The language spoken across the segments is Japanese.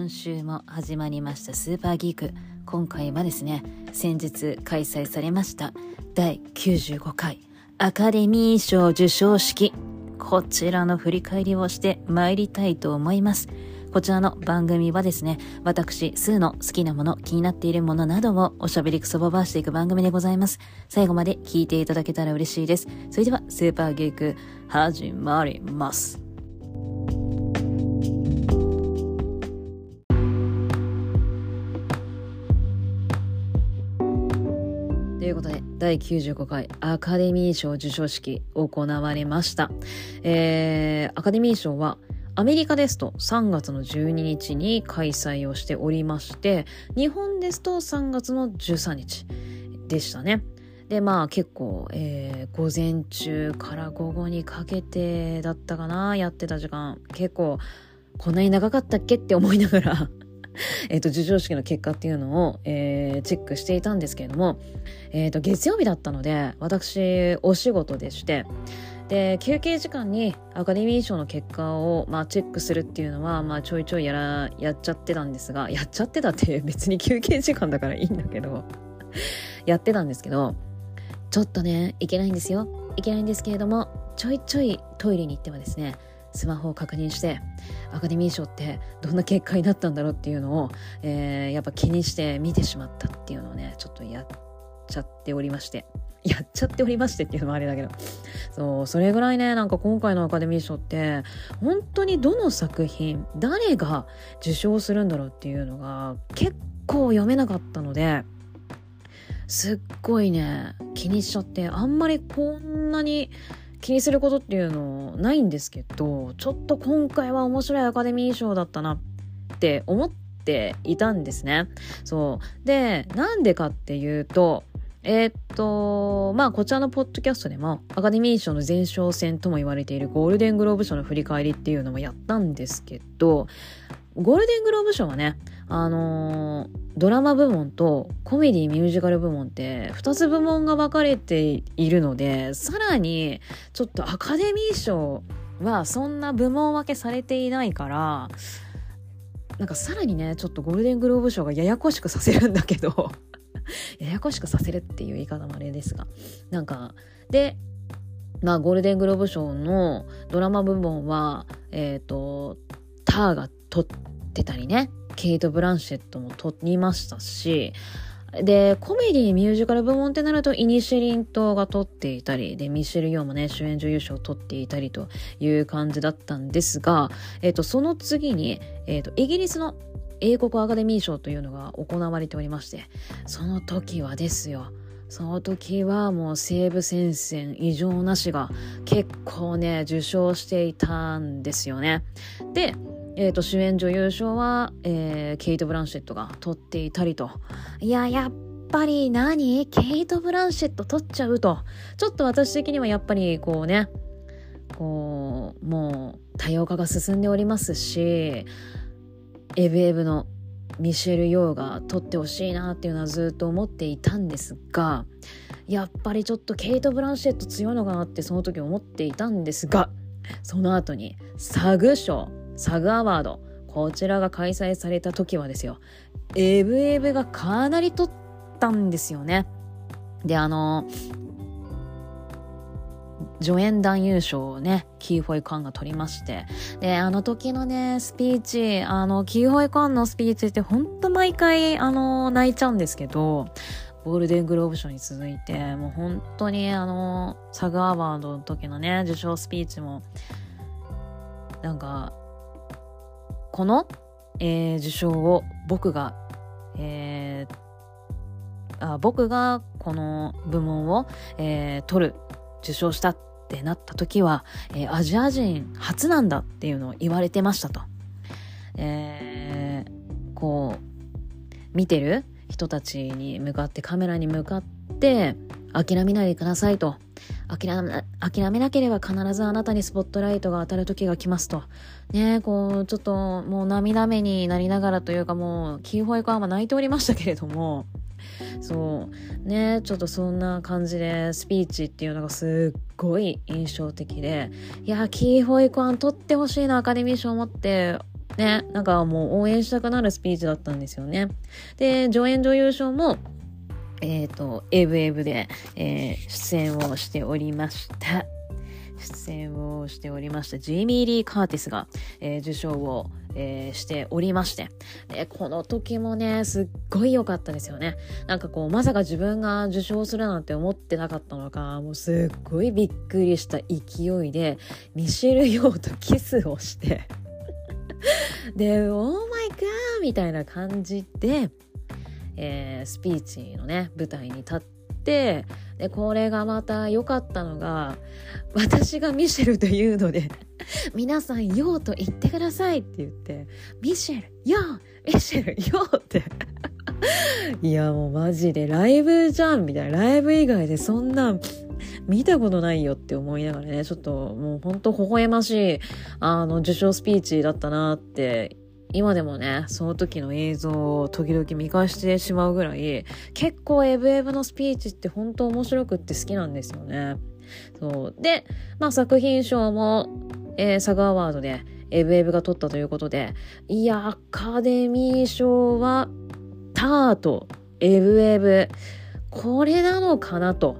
今週も始まりましたスーパーギーク今回はですね先日開催されました第95回アカデミー賞授賞式こちらの振り返りをして参りたいと思いますこちらの番組はですね、私、スーの好きなもの、気になっているものなどをおしゃべりくそばばしていく番組でございます。最後まで聞いていただけたら嬉しいです。それでは、スーパーゲーク、始まります。第95回アカデミー賞授賞式行われました。えー、アカデミー賞はアメリカですと3月の12日に開催をしておりまして、日本ですと3月の13日でしたね。で、まあ結構、えー、午前中から午後にかけてだったかな、やってた時間。結構、こんなに長かったっけって思いながら えっと、授賞式の結果っていうのを、えー、チェックしていたんですけれども、えっ、と、月曜日だったので、私、お仕事でして、で休憩時間にアカデミー賞の結果を、まあ、チェックするっていうのは、まあ、ちょいちょいやらやっちゃってたんですがやっちゃってたって 別に休憩時間だからいいんだけどやってたんですけどちょっとねいけないんですよ。いけないんですけれどもちょいちょいトイレに行ってはですねスマホを確認してアカデミー賞ってどんな結果になったんだろうっていうのを、えー、やっぱ気にして見てしまったっていうのをねちょっとやっちゃっておりましてやっちゃっておりましてっていうのもあれだけど。そう、それぐらいね、なんか今回のアカデミー賞って、本当にどの作品、誰が受賞するんだろうっていうのが結構読めなかったので、すっごいね、気にしちゃって、あんまりこんなに気にすることっていうのないんですけど、ちょっと今回は面白いアカデミー賞だったなって思っていたんですね。そう。で、なんでかっていうと、えー、っと、まあ、こちらのポッドキャストでも、アカデミー賞の前哨戦とも言われているゴールデングローブ賞の振り返りっていうのもやったんですけど、ゴールデングローブ賞はね、あのー、ドラマ部門とコメディミュージカル部門って2つ部門が分かれているので、さらにちょっとアカデミー賞はそんな部門分けされていないから、なんかさらにね、ちょっとゴールデングローブ賞がややこしくさせるんだけど。ややこしくさせるっていう言い方もあれですがなんかでまあゴールデングローブ賞のドラマ部門はえっ、ー、とターが撮ってたりねケイト・ブランシェットも撮りましたしで、コメディミュージカル部門ってなると、イニシェリン島が撮っていたり、で、ミシェル・ヨーもね、主演女優賞を取っていたりという感じだったんですが、え、ー、と、その次に、えっ、ー、と、イギリスの英国アカデミー賞というのが行われておりまして、その時はですよ、その時はもう西部戦線異常なしが結構ね、受賞していたんですよね。で、えーと、主演女優賞は、えー、ケイト・ブランシェットが取っていたりと。いや、やっぱり何？ケイト・ブランシェット取っちゃうと。ちょっと私的にはやっぱりこうね、こう、もう多様化が進んでおりますし、エブエブのミシェル・ヨーが撮ってほしいなっていうのはずっと思っていたんですがやっぱりちょっとケイト・ブランシェット強いのかなってその時思っていたんですがその後にサグ賞サグアワードこちらが開催された時はですよエブエブがかなり撮ったんですよね。であの助演男優賞をね、キーホイカンが取りまして。で、あの時のね、スピーチ、あの、キーホイカンのスピーチってほんと毎回、あの、泣いちゃうんですけど、ゴールデングローブ賞に続いて、もう本当にあの、サグアワードの時のね、受賞スピーチも、なんか、この、えー、受賞を僕が、えー、あ僕がこの部門を、えー、取る受賞したっってなった時は、えー、アジア人初なんだっていうのを言われてましたと。えー、こう、見てる人たちに向かってカメラに向かって諦めないでくださいと。諦め諦めなければ必ずあなたにスポットライトが当たる時が来ますと。ねこう、ちょっともう涙目になりながらというかもう、キーホイカーは泣いておりましたけれども、そうねちょっとそんな感じでスピーチっていうのがすっごい印象的でいやキーホイコアン取ってほしいなアカデミー賞を持ってね、なんかもう応援したくなるスピーチだったんですよね。で、上演女優賞も、えっ、ー、と、エブエブで、えー、出演をしておりました。出演をしておりましたジェイミー・リー・カーティスが、えー、受賞を、えー、しておりましてでこの時もねすっごい良かったですよねなんかこうまさか自分が受賞するなんて思ってなかったのかもうすっごいびっくりした勢いでミシェル・ヨーとキスをして で「オーマイガー!」みたいな感じで、えー、スピーチのね舞台に立ってでこれがまた良かったのが私がミシェルというので 皆さん「よう」と言ってくださいって言って「ミシェルようミシェルよう」って。いやもうマジでライブじゃんみたいな。ライブ以外でそんな見たことないよって思いながらねちょっともうほんと微笑ましいあの受賞スピーチだったなって今でもね、その時の映像を時々見返してしまうぐらい、結構エブエブのスピーチって本当面白くって好きなんですよね。そう。で、まあ作品賞も、えー、サガアワードでエブエブが取ったということで、いや、アカデミー賞は、タート、エブエブ、これなのかなと、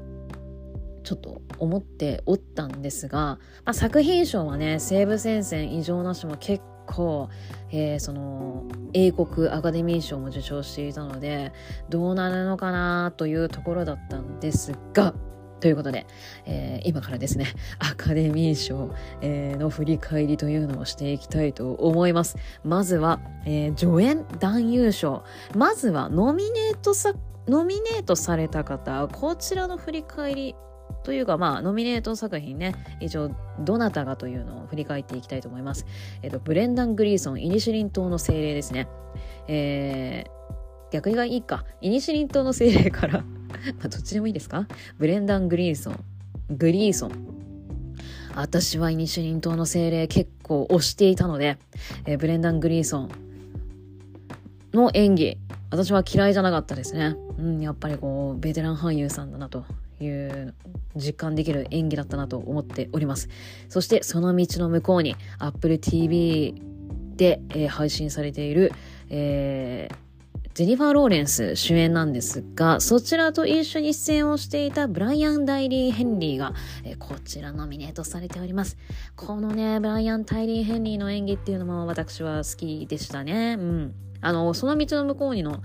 ちょっと思っておったんですが、まあ、作品賞はね、西部戦線異常なしも結構、えー、その英国アカデミー賞も受賞していたのでどうなるのかなというところだったんですがということで、えー、今からですね、アカデミー賞、えー、の振り返りというのをしていきたいと思います。まずは、えー、助演男優賞。まずはノミネートさ、ノミネートされた方、こちらの振り返りというか、まあ、ノミネート作品ね、一応、どなたがというのを振り返っていきたいと思います。えっと、ブレンダン・グリーソン、イニシリン島の精霊ですね。えー、逆がいいか。イニシリン島の精霊から まあ、どっちでもいいですか？ブレンダン・グリーソン、グリーソン。私はイニシリン島の精霊結構推していたので、えー、ブレンダン・グリーソンの演技、私は嫌いじゃなかったですね。うん、やっぱりこう、ベテラン俳優さんだなという実感できる演技だったなと思っております。そしてその道の向こうに Apple TV で、えー、配信されている、えー、ジェニファー・ローレンス主演なんですが、そちらと一緒に出演をしていたブライアン・ダイリー・ヘンリーが、えー、こちらノミネートされております。このね、ブライアン・タイリー・ヘンリーの演技っていうのも私は好きでしたね。うん。あの、その道の向こうにの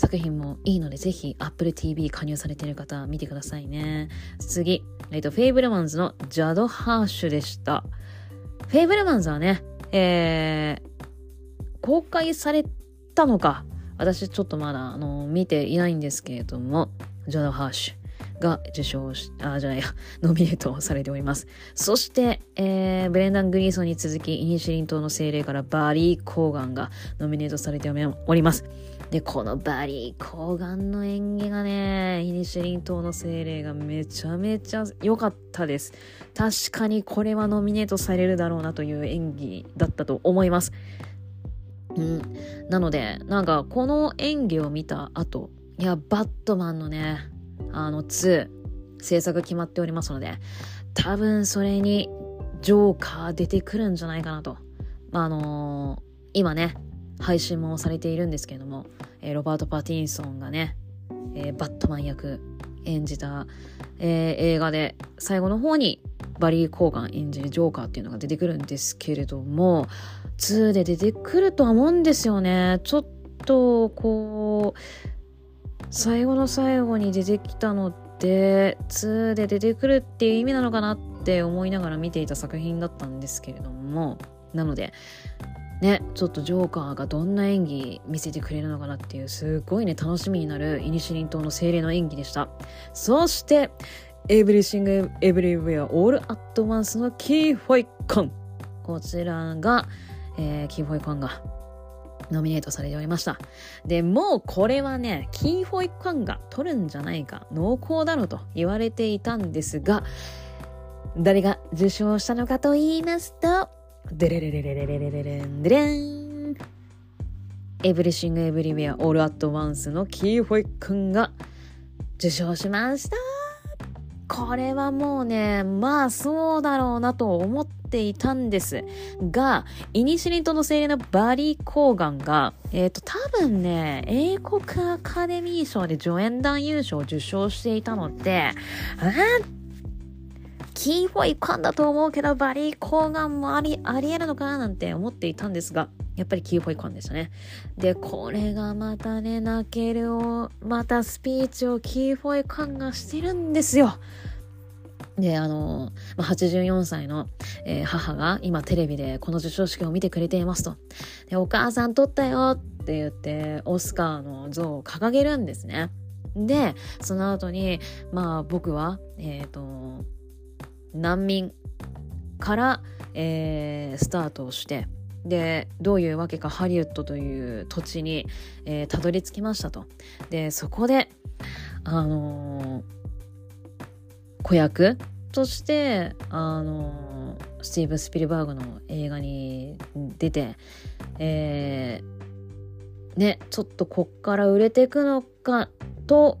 作品もいいので、ぜひ Apple TV 加入されている方、見てくださいね。次、えっ、と、フェイブルマンズのジャド・ハーシュでした。フェイブルマンズはね、えー、公開されたのか、私ちょっとまだ、あの、見ていないんですけれども、ジャド・ハーシュ。が受賞し、あ、じゃないや、ノミネートされております。そして、えー、ブレンダン・グリーソンに続き、イニシェリン島の精霊からバリー・コーガンがノミネートされております。で、このバリー・コーガンの演技がね、イニシリン島の精霊がめちゃめちゃ良かったです。確かにこれはノミネートされるだろうなという演技だったと思います。うん。なので、なんかこの演技を見た後、いや、バットマンのね、あの2、制作決まっておりますので、多分それにジョーカー出てくるんじゃないかなと。まあ、あのー、今ね、配信もされているんですけれども、えー、ロバート・パティンソンがね、えー、バットマン役演じた、えー、映画で最後の方にバリー・コーガン演じるジョーカーっていうのが出てくるんですけれども2で出てくるとは思うんですよね。ちょっとこう最後の最後に出てきたのって2で出てくるっていう意味なのかなって思いながら見ていた作品だったんですけれどもなのでね、ちょっとジョーカーがどんな演技見せてくれるのかなっていうすごいね楽しみになるイニシェリン島の精霊の演技でしたそしてエブリシング・エブリウェア・オール・アット・ワンスのキー・ホイ・クァンこちらが、えー、キー・ホイ・クァンがノミネートされておりました。で、もうこれはね、キー・ホイ・クァンが取るんじゃないか、濃厚だろと言われていたんですが、誰が受賞したのかと言いますと、デレレレレレレレレレンデレンエブリシング・エブリウェア・オール・アット・ワンスのキー・ホイ・クァンが受賞しました。これはもうね、まあそうだろうなと思っていたんです。が、イニシェリン島の精霊のバリー・コーガンが、えっ、ー、と、多分ね、英国アカデミー賞で助演男優賞を受賞していたので、あーキーフォイカンだと思うけど、バリー・コーガンもあり、ありえるのかななんて思っていたんですが、やっぱりキーフォイカンでしたね。で、これがまたね、泣けるを、またスピーチをキーフォイカンがしてるんですよ。で、あの、84歳の、え、母が今テレビでこの授賞式を見てくれていますと。で、お母さん撮ったよって言って、オスカーの像を掲げるんですね。で、その後に、まあ僕は、えっ、ー、と、難民から、えー、スタートをして、でどういうわけかハリウッドという土地に、えー、たどり着きましたと。でそこであのー、子役としてあのー、スティーブン・スピルバーグの映画に出て、えー、ねちょっとこっから売れていくのかと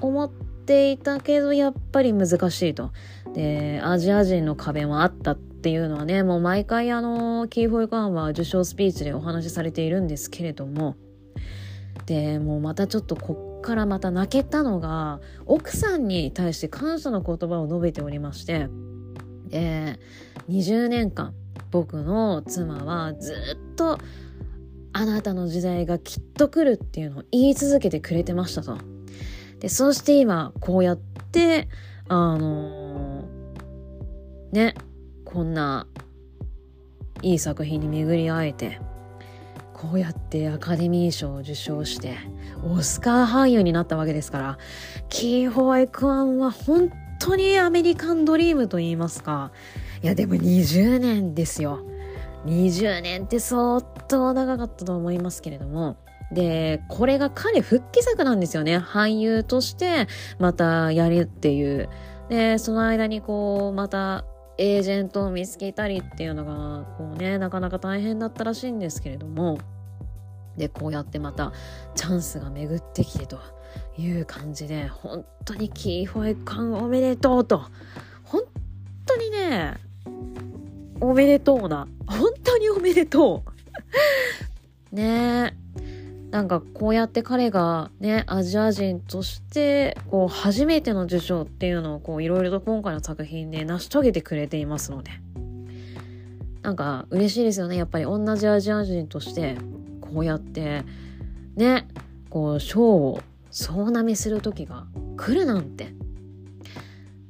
思っていたけどやっぱり難しいと。でアジア人の壁もあったっていうのはねもう毎回あのキーフォイカンは受賞スピーチでお話しされているんですけれどもでもうまたちょっとこっからまた泣けたのが奥さんに対して感謝の言葉を述べておりましてで20年間僕の妻はずっとあなたの時代がきっと来るっていうのを言い続けてくれてましたと。で、そして今、こうやって、あの、ね、こんないい作品に巡り会えて、こうやってアカデミー賞を受賞して、オスカー俳優になったわけですから、キーホワイクワンは本当にアメリカンドリームと言いますか。いや、でも20年ですよ。20年って相当長かったと思いますけれども、で、これが彼復帰作なんですよね。俳優としてまたやるっていう。で、その間にこう、またエージェントを見つけたりっていうのが、こうね、なかなか大変だったらしいんですけれども、で、こうやってまたチャンスが巡ってきてという感じで、本当にキーホエ感おめでとうと、本当にね、おめでとうな、本当におめでとう。ねえ。なんかこうやって彼がね、アジア人として、こう初めての受賞っていうのをいろいろと今回の作品で成し遂げてくれていますので、なんか嬉しいですよね。やっぱり同じアジア人として、こうやって、ね、こう賞を総なめする時が来るなんて、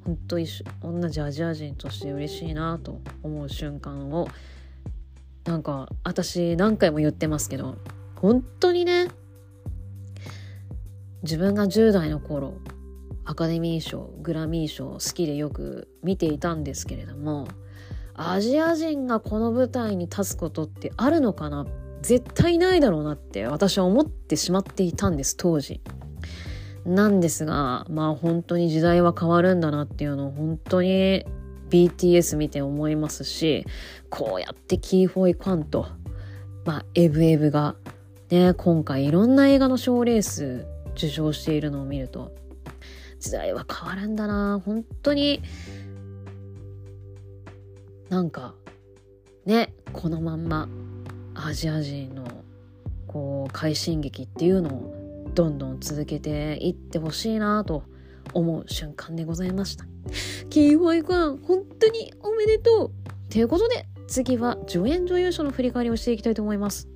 本当一緒、同じアジア人として嬉しいなと思う瞬間を、なんか私何回も言ってますけど、本当にね、自分が10代の頃、アカデミー賞、グラミー賞好きでよく見ていたんですけれども、アジア人がこの舞台に立つことってあるのかな絶対ないだろうなって私は思ってしまっていたんです、当時。なんですが、まあ本当に時代は変わるんだなっていうのを本当に BTS 見て思いますし、こうやってキーフォイカンと、まあエブエブがね、今回いろんな映画の賞レース受賞しているのを見ると、時代は変わるんだな本当に、なんか、ね、このまんまアジア人のこう快進撃っていうのをどんどん続けていってほしいなと思う瞬間でございました。キーホイ君、本当におめでとうということで、次は助演女優賞の振り返りをしていきたいと思います。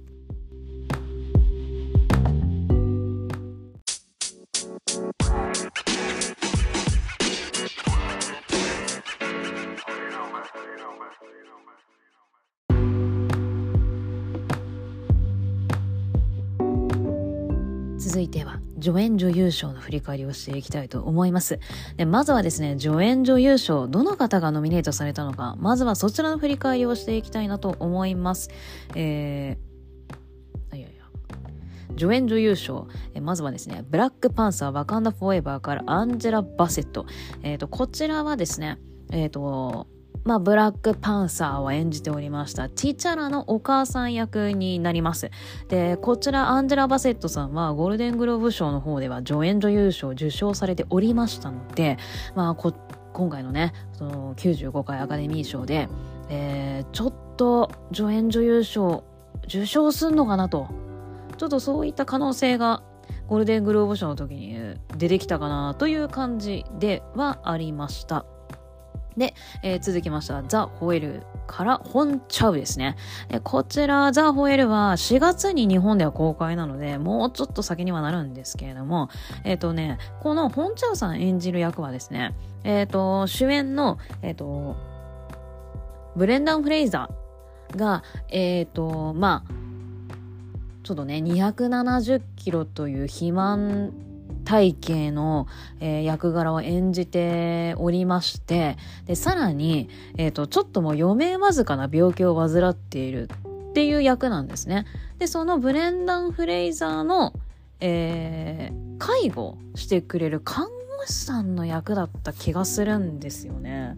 助演女優賞の振り返りをしていきたいと思います。でまずはですね、助演女優賞、どの方がノミネートされたのか、まずはそちらの振り返りをしていきたいなと思います。えー、いやいや。助演女優賞、えまずはですね、ブラックパンサー、ワカンダフォーエバーからアンジェラ・バセット。えっ、ー、と、こちらはですね、えっ、ー、と、まあ、ブラックパンサーを演じておりました。ティチャラのお母さん役になります。で、こちらアンジェラ・バセットさんはゴールデングローブ賞の方では助演女優賞を受賞されておりましたので、まあ、こ今回のね、その95回アカデミー賞で、えー、ちょっと助演女優賞受賞すんのかなと。ちょっとそういった可能性がゴールデングローブ賞の時に出てきたかなという感じではありました。で、えー、続きました。ザ・ホエルから本チャウですね。でこちら、ザ・ホエルは4月に日本では公開なので、もうちょっと先にはなるんですけれども、えっ、ー、とね、この本チャウさん演じる役はですね、えっ、ー、と、主演の、えっ、と、ブレンダン・フレイザーが、えっ、と、まあ、ちょっとね、270キロという肥満体型の、えー、役柄を演じておりまして、で、さらに、えっ、ー、と、ちょっともう余命わずかな病気を患っているっていう役なんですね。で、そのブレンダン・フレイザーの、えー、介護してくれる看護師さんの役だった気がするんですよね。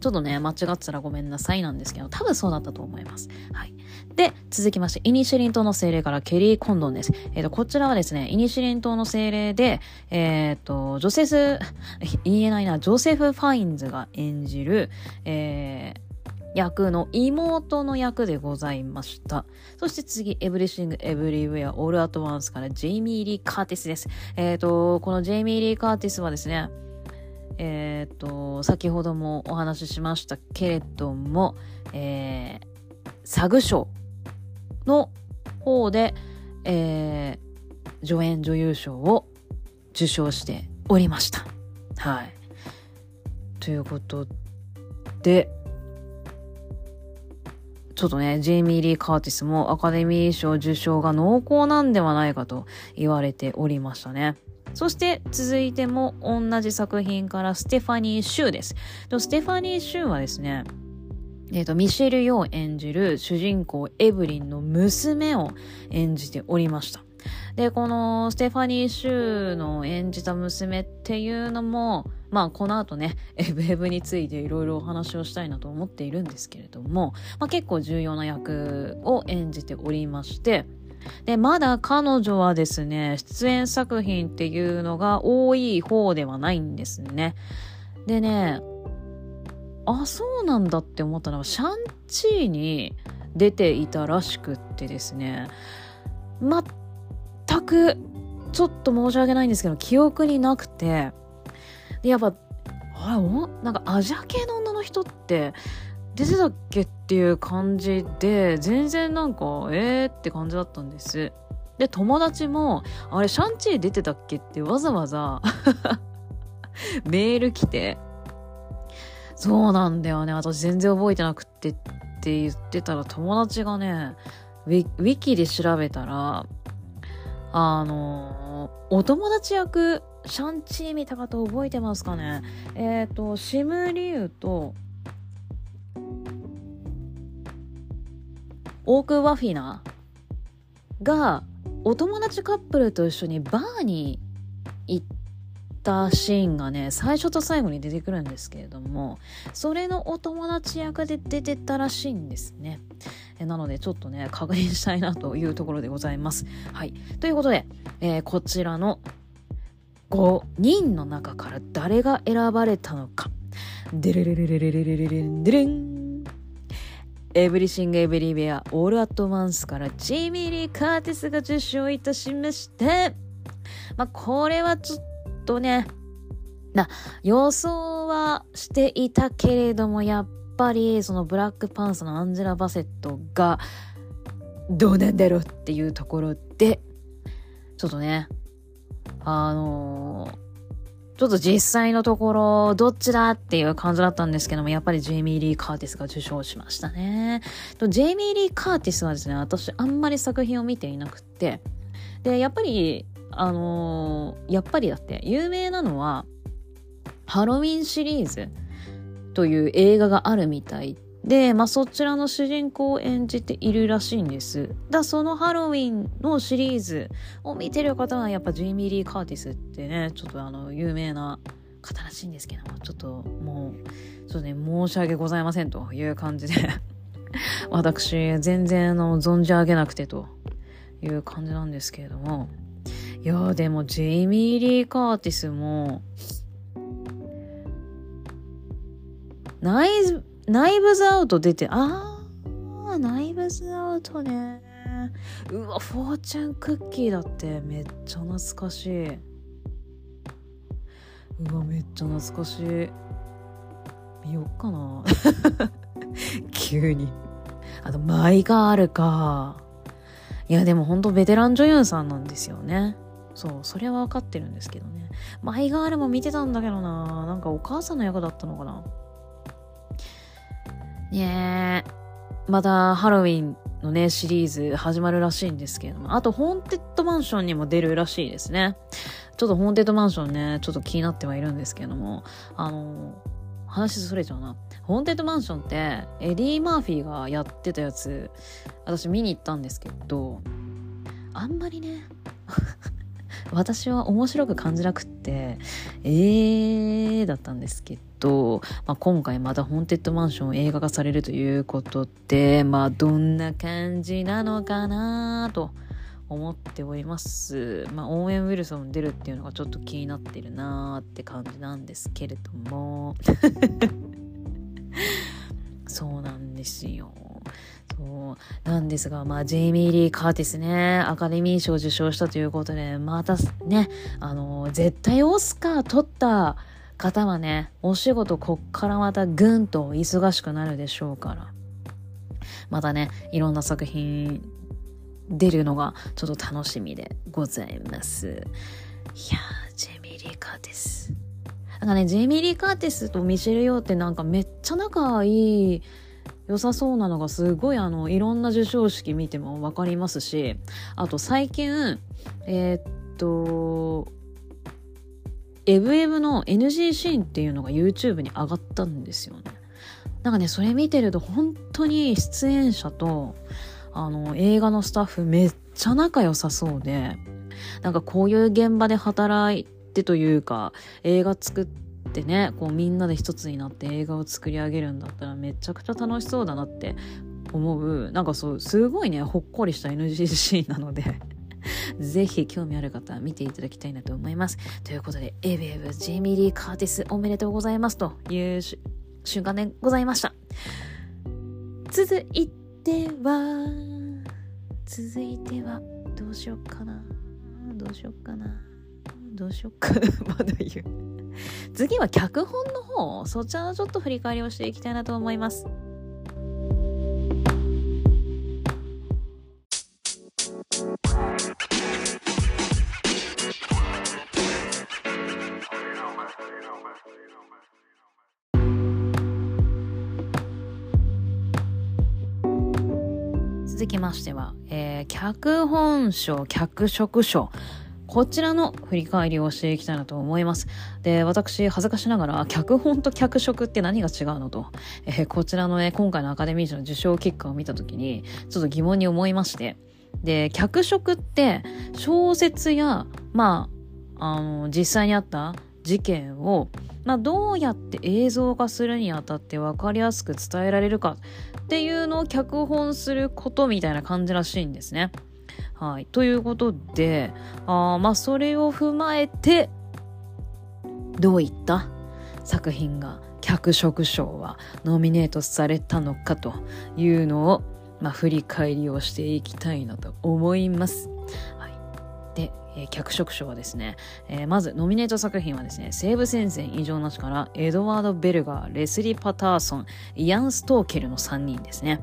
ちょっとね、間違ってたらごめんなさいなんですけど、多分そうだったと思います。はい。で、続きまして、イニシリン島の精霊からケリー・コンドンです。えっ、ー、と、こちらはですね、イニシリン島の精霊で、えっ、ー、と、ジョセス、言えないな、ジョセフ・ファインズが演じる、えー、役の妹の役でございました。そして次、エブリシング・エブリウェア・オール・アット・ワンスからジェイミー・リー・カーティスです。えっ、ー、と、このジェイミー・リー・カーティスはですね、えっ、と、先ほどもお話ししましたけれども、えー、サグ賞の方で、えー、助演女優賞を受賞しておりました。はい。ということで、ちょっとね、ジェイミー・リー・カーティスもアカデミー賞受賞が濃厚なんではないかと言われておりましたね。そして続いても同じ作品からステファニー・シューです。ステファニー・シューはですね、えっ、ー、と、ミシェル・ヨー演じる主人公エブリンの娘を演じておりました。で、このステファニー・シューの演じた娘っていうのも、まあこの後ね、エブエブについていろいろお話をしたいなと思っているんですけれども、まあ結構重要な役を演じておりまして、で、まだ彼女はですね、出演作品っていうのが多い方ではないんですね。でね、あ、そうなんだって思ったのは、シャンチーに出ていたらしくってですね、全く、ちょっと申し訳ないんですけど、記憶になくて、で、やっぱ、あれ、おなんかアジア系の女の人って、出てたっけっていう感じで、全然なんか、えーって感じだったんです。で、友達も、あれ、シャンチー出てたっけってわざわざ メール来て、そうなんだよね、私全然覚えてなくってって言ってたら、友達がね、ウィウィキで調べたら、あのお友達役、シャンチー見た方覚えてますかね？えっ、ー、と、シムリュウと、オーク・ワフィナがお友達カップルと一緒にバーに行ったシーンがね最初と最後に出てくるんですけれどもそれのお友達役で出てたらしいんですね。なのでちょっとね確認したいなというところでございます。はい。ということで、えー、こちらの5人の中から誰が選ばれたのか。デレレレレレレレレレンデレン。エブリシング・エブリウェア・オール・アット・ワンスからジェイミ・リー・カーティスが受賞いたしまして、まあ、これはちょっとね、な、予想はしていたけれども、やっぱり、そのブラックパンサーのアンジェラ・バセットが、どうなんだろうっていうところで、ちょっとね、あのーちょっと実際のところ、どっちだっていう感じだったんですけども、やっぱりジェイミー・リー・カーティスが受賞しましたね。ジェイミー・リー・カーティスはですね、私あんまり作品を見ていなくて、で、やっぱり、あのー、やっぱりだって、有名なのは、ハロウィンシリーズという映画があるみたいで、まあ、そちらの主人公を演じているらしいんです。だそのハロウィンのシリーズを見てる方はやっぱジェイミー・リー・カーティスってね、ちょっとあの、有名な方らしいんですけども、ちょっともう、ちょっとね、申し訳ございませんという感じで 私、全然あの、存じ上げなくてという感じなんですけれども、いやでも、ジェイミー・リー・カーティスも、ナイズ、ナイブズアウト出て、あー、ナイブズアウトね。うわ、フォーチュンクッキーだってめっちゃ懐かしい。うわ、めっちゃ懐かしい。見よっかな。急に。あと、マイガールか。いや、でもほんとベテラン女優さんなんですよね。そう、それは分かってるんですけどね。マイガールも見てたんだけどな。なんかお母さんの役だったのかな。ねえ。またハロウィンのね、シリーズ始まるらしいんですけれども、あと、ホーンテッドマンションにも出るらしいですね。ちょっとホーンテッドマンションね、ちょっと気になってはいるんですけれども、あの、話それちゃうな。ホーンテッドマンションって、エディ・マーフィーがやってたやつ、私見に行ったんですけど、あんまりね、私は面白く感じなくって、えーだったんですけど、まあ、今回またホーンテッドマンション映画化されるということで、まあどんな感じなのかなと思っております。まあオーウェン・ウィルソン出るっていうのがちょっと気になってるなーって感じなんですけれども。そうなんですよ。そうなんですが、まあ、ジェイミー・リー・カーティスね、アカデミー賞受賞したということで、またね、あの、絶対オスカー取った方はね、お仕事こっからまたぐんと忙しくなるでしょうから。またね、いろんな作品出るのがちょっと楽しみでございます。いや、ジェイミー・リー・カーティス。なんかね、ジェイミー・リー・カーティスとミシェル・ヨーってなんかめっちゃ仲いい良さそうなのがすごいあのいろんな授賞式見ても分かりますしあと最近えー、っとエブエブの NG シーンっていうのが YouTube に上がったんですよね。なんかねそれ見てると本当に出演者とあの映画のスタッフめっちゃ仲良さそうでなんかこういう現場で働いてというか映画作ってってねこうみんなで一つになって映画を作り上げるんだったらめちゃくちゃ楽しそうだなって思うなんかそうすごいねほっこりした NGC なので ぜひ興味ある方は見ていただきたいなと思います。ということで、エブエブ、ジェミリー・カーティスおめでとうございますという瞬間でございました。続いては、続いては、どうしよっかな。どうしよっかな。どうしよっかな。まだ言う。次は脚本の方、そちらのちょっと振り返りをしていきたいなと思います。続きましては、えー、脚本賞、脚色賞、こちらの振り返りをしていきたいなと思います。で、私、恥ずかしながら、脚本と脚色って何が違うのと、えー、こちらのね、今回のアカデミー賞の受賞結果を見たときに、ちょっと疑問に思いまして、で、脚色って、小説や、まあ、あの、実際にあった事件を、まあ、どうやって映像化するにあたって分かりやすく伝えられるかっていうのを脚本することみたいな感じらしいんですね。はい。ということで、あまあ、それを踏まえて、どういった作品が脚色賞はノミネートされたのかというのを、まあ、振り返りをしていきたいなと思います。はい。で、えー、脚色賞はですね、えー、まずノミネート作品はですね、西部戦線異常なしからエドワード・ベルガー、レスリー・パターソン、イアン・ストーケルの3人ですね。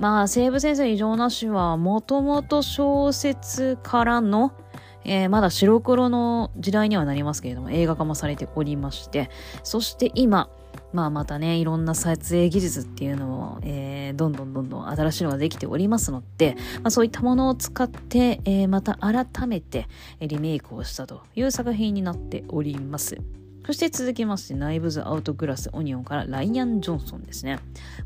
まあ、西部先生異常なしは、もともと小説からの、えー、まだ白黒の時代にはなりますけれども、映画化もされておりまして、そして今、まあまたね、いろんな撮影技術っていうのも、えー、どんどんどんどん新しいのができておりますので、まあ、そういったものを使って、えー、また改めてリメイクをしたという作品になっております。そして続きまして、ナイブズ・アウト・グラス・オニオンからライアン・ジョンソンですね。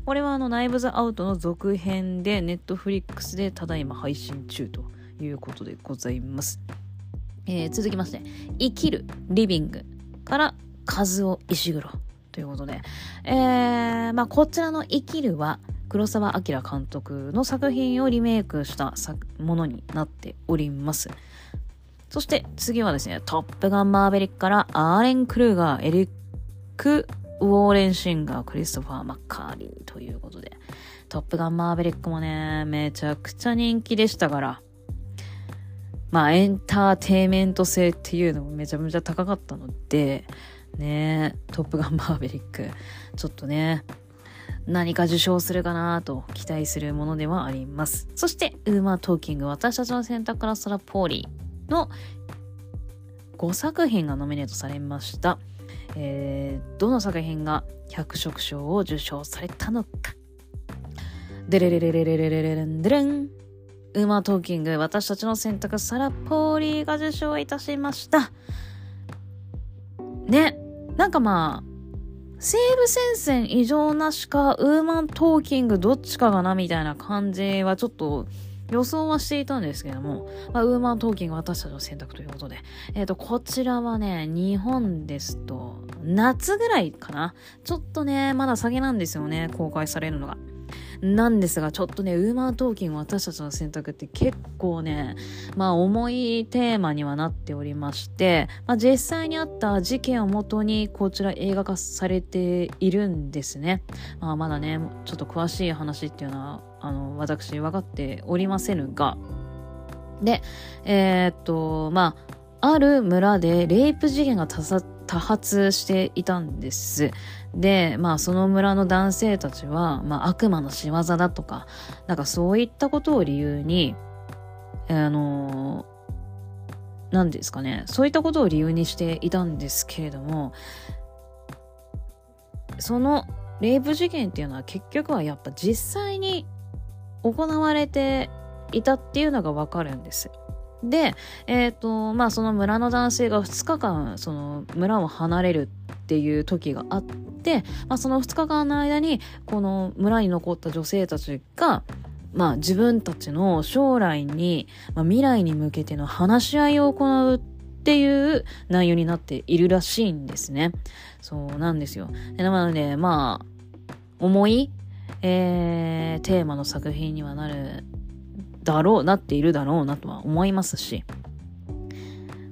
これはあの、ナイブズ・アウトの続編で、ネットフリックスでただいま配信中ということでございます。えー、続きまして、生きる・リビングからカズオ・石黒ということで、えー、まあ、こちらの生きるは、黒澤明監督の作品をリメイクしたものになっております。そして次はですね、トップガンマーベリックからアーレン・クルーガー、エリック・ウォーレン・シンガー、クリストファー・マッカーリーということで、トップガン・マーベリックもね、めちゃくちゃ人気でしたから、まあエンターテイメント性っていうのもめちゃめちゃ高かったので、ねトップガンマーヴェリック、ちょっとね、何か受賞するかなと期待するものではあります。そして、ウーマートーキング、私たちの選択からストラポーリーの5作品がノミネートされました。えー、どの作品が脚色賞を受賞されたのか。デレレレレレレレレレンデレン。ウーマントーキング、私たちの選択、サラ・ポーリーが受賞いたしました。ね、なんかまあ、西部戦線異常なしか、ウーマントーキングどっちかかな、みたいな感じはちょっと予想はしていたんですけども、まあ、ウーマントーキング私たちの選択ということで、えっ、ー、と、こちらはね、日本ですと、夏ぐらいかなちょっとね、まだ先なんですよね、公開されるのが。なんですが、ちょっとね、ウーマントーキング私たちの選択って結構ね、まあ重いテーマにはなっておりまして、まあ実際にあった事件をもとにこちら映画化されているんですね。まあまだね、ちょっと詳しい話っていうのは、あの、私分かっておりませんが、で、えー、っと、まあ、ある村でレイプ事件が多発していたんです。で、まあその村の男性たちは、まあ悪魔の仕業だとか、なんかそういったことを理由に、あの何ですかね、そういったことを理由にしていたんですけれども、そのレイプ事件っていうのは結局はやっぱ実際に行われていたっていうのがわかるんです。で、えっ、ー、と、まあその村の男性が2日間、その村を離れるっていう時があって、まあその2日間の間に、この村に残った女性たちが、まあ自分たちの将来に、まあ、未来に向けての話し合いを行うっていう内容になっているらしいんですね。そうなんですよ。なので、まあ、重い、えー、テーマの作品にはなるだろうなっているだろうなとは思いますし、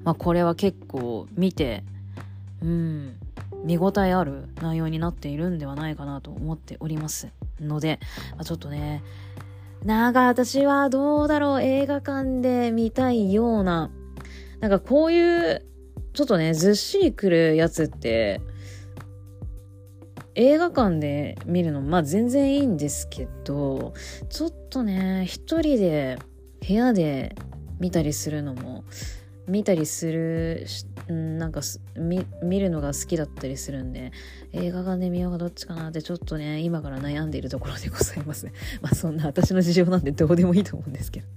まあこれは結構見て、うん、見応えある内容になっているんではないかなと思っております。ので、まあ、ちょっとね、なんか私はどうだろう映画館で見たいような、なんかこういう、ちょっとね、ずっしりくるやつって、映画館で見るの、まあ全然いいんですけど、ちょっとね、一人で部屋で見たりするのも、見たりする、なんか見るのが好きだったりするんで、映画館で見ようかどっちかなってちょっとね、今から悩んでいるところでございます。まあそんな私の事情なんでどうでもいいと思うんですけど。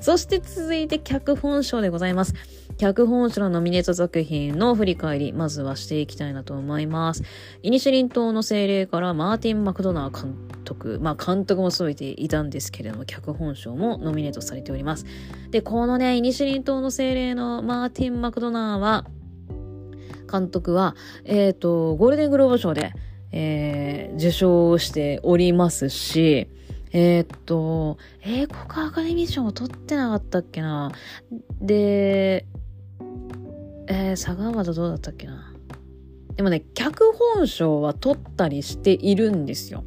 そして続いて脚本賞でございます。脚本賞のノミネート作品の振り返り、まずはしていきたいなと思います。イニシリン島の精霊からマーティン・マクドナー監督、まあ監督も務めていたんですけれども、脚本賞もノミネートされております。で、このね、イニシリン島の精霊のマーティン・マクドナーは、監督は、えっ、ー、と、ゴールデングローブ賞で、えー、受賞しておりますし、えー、っと、英国アカデミー賞を取ってなかったっけな？で、えー、佐川はどうだったっけな？でもね、脚本賞は取ったりしているんですよ。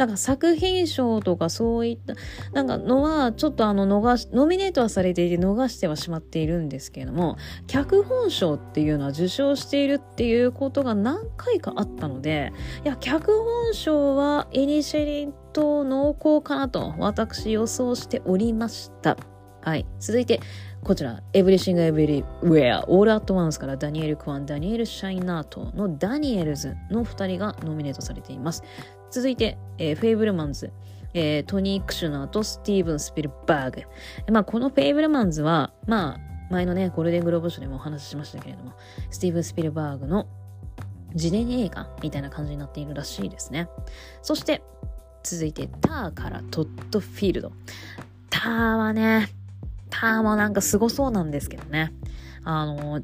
だから作品賞とかそういった、なんかのは、ちょっとあの逃し、ノミネートはされていて逃してはしまっているんですけれども、脚本賞っていうのは受賞しているっていうことが何回かあったので、いや、脚本賞はイニシェリン島濃厚かなと私予想しておりました。はい。続いて、こちら、エブリシング・エブリウェア、オール・アット・ワンスからダニエル・クワン、ダニエル・シャイナートのダニエルズの2人がノミネートされています。続いて、えー、フェイブルマンズ、えー、トニー・クシュナーとスティーブン・スピルバーグ。まあ、このフェイブルマンズは、まあ、前のね、ゴールデングローブ賞でもお話ししましたけれども、スティーブン・スピルバーグの自伝映画みたいな感じになっているらしいですね。そして、続いて、ターからトッド・フィールド。ターはね、ターもなんかすごそうなんですけどね。あの、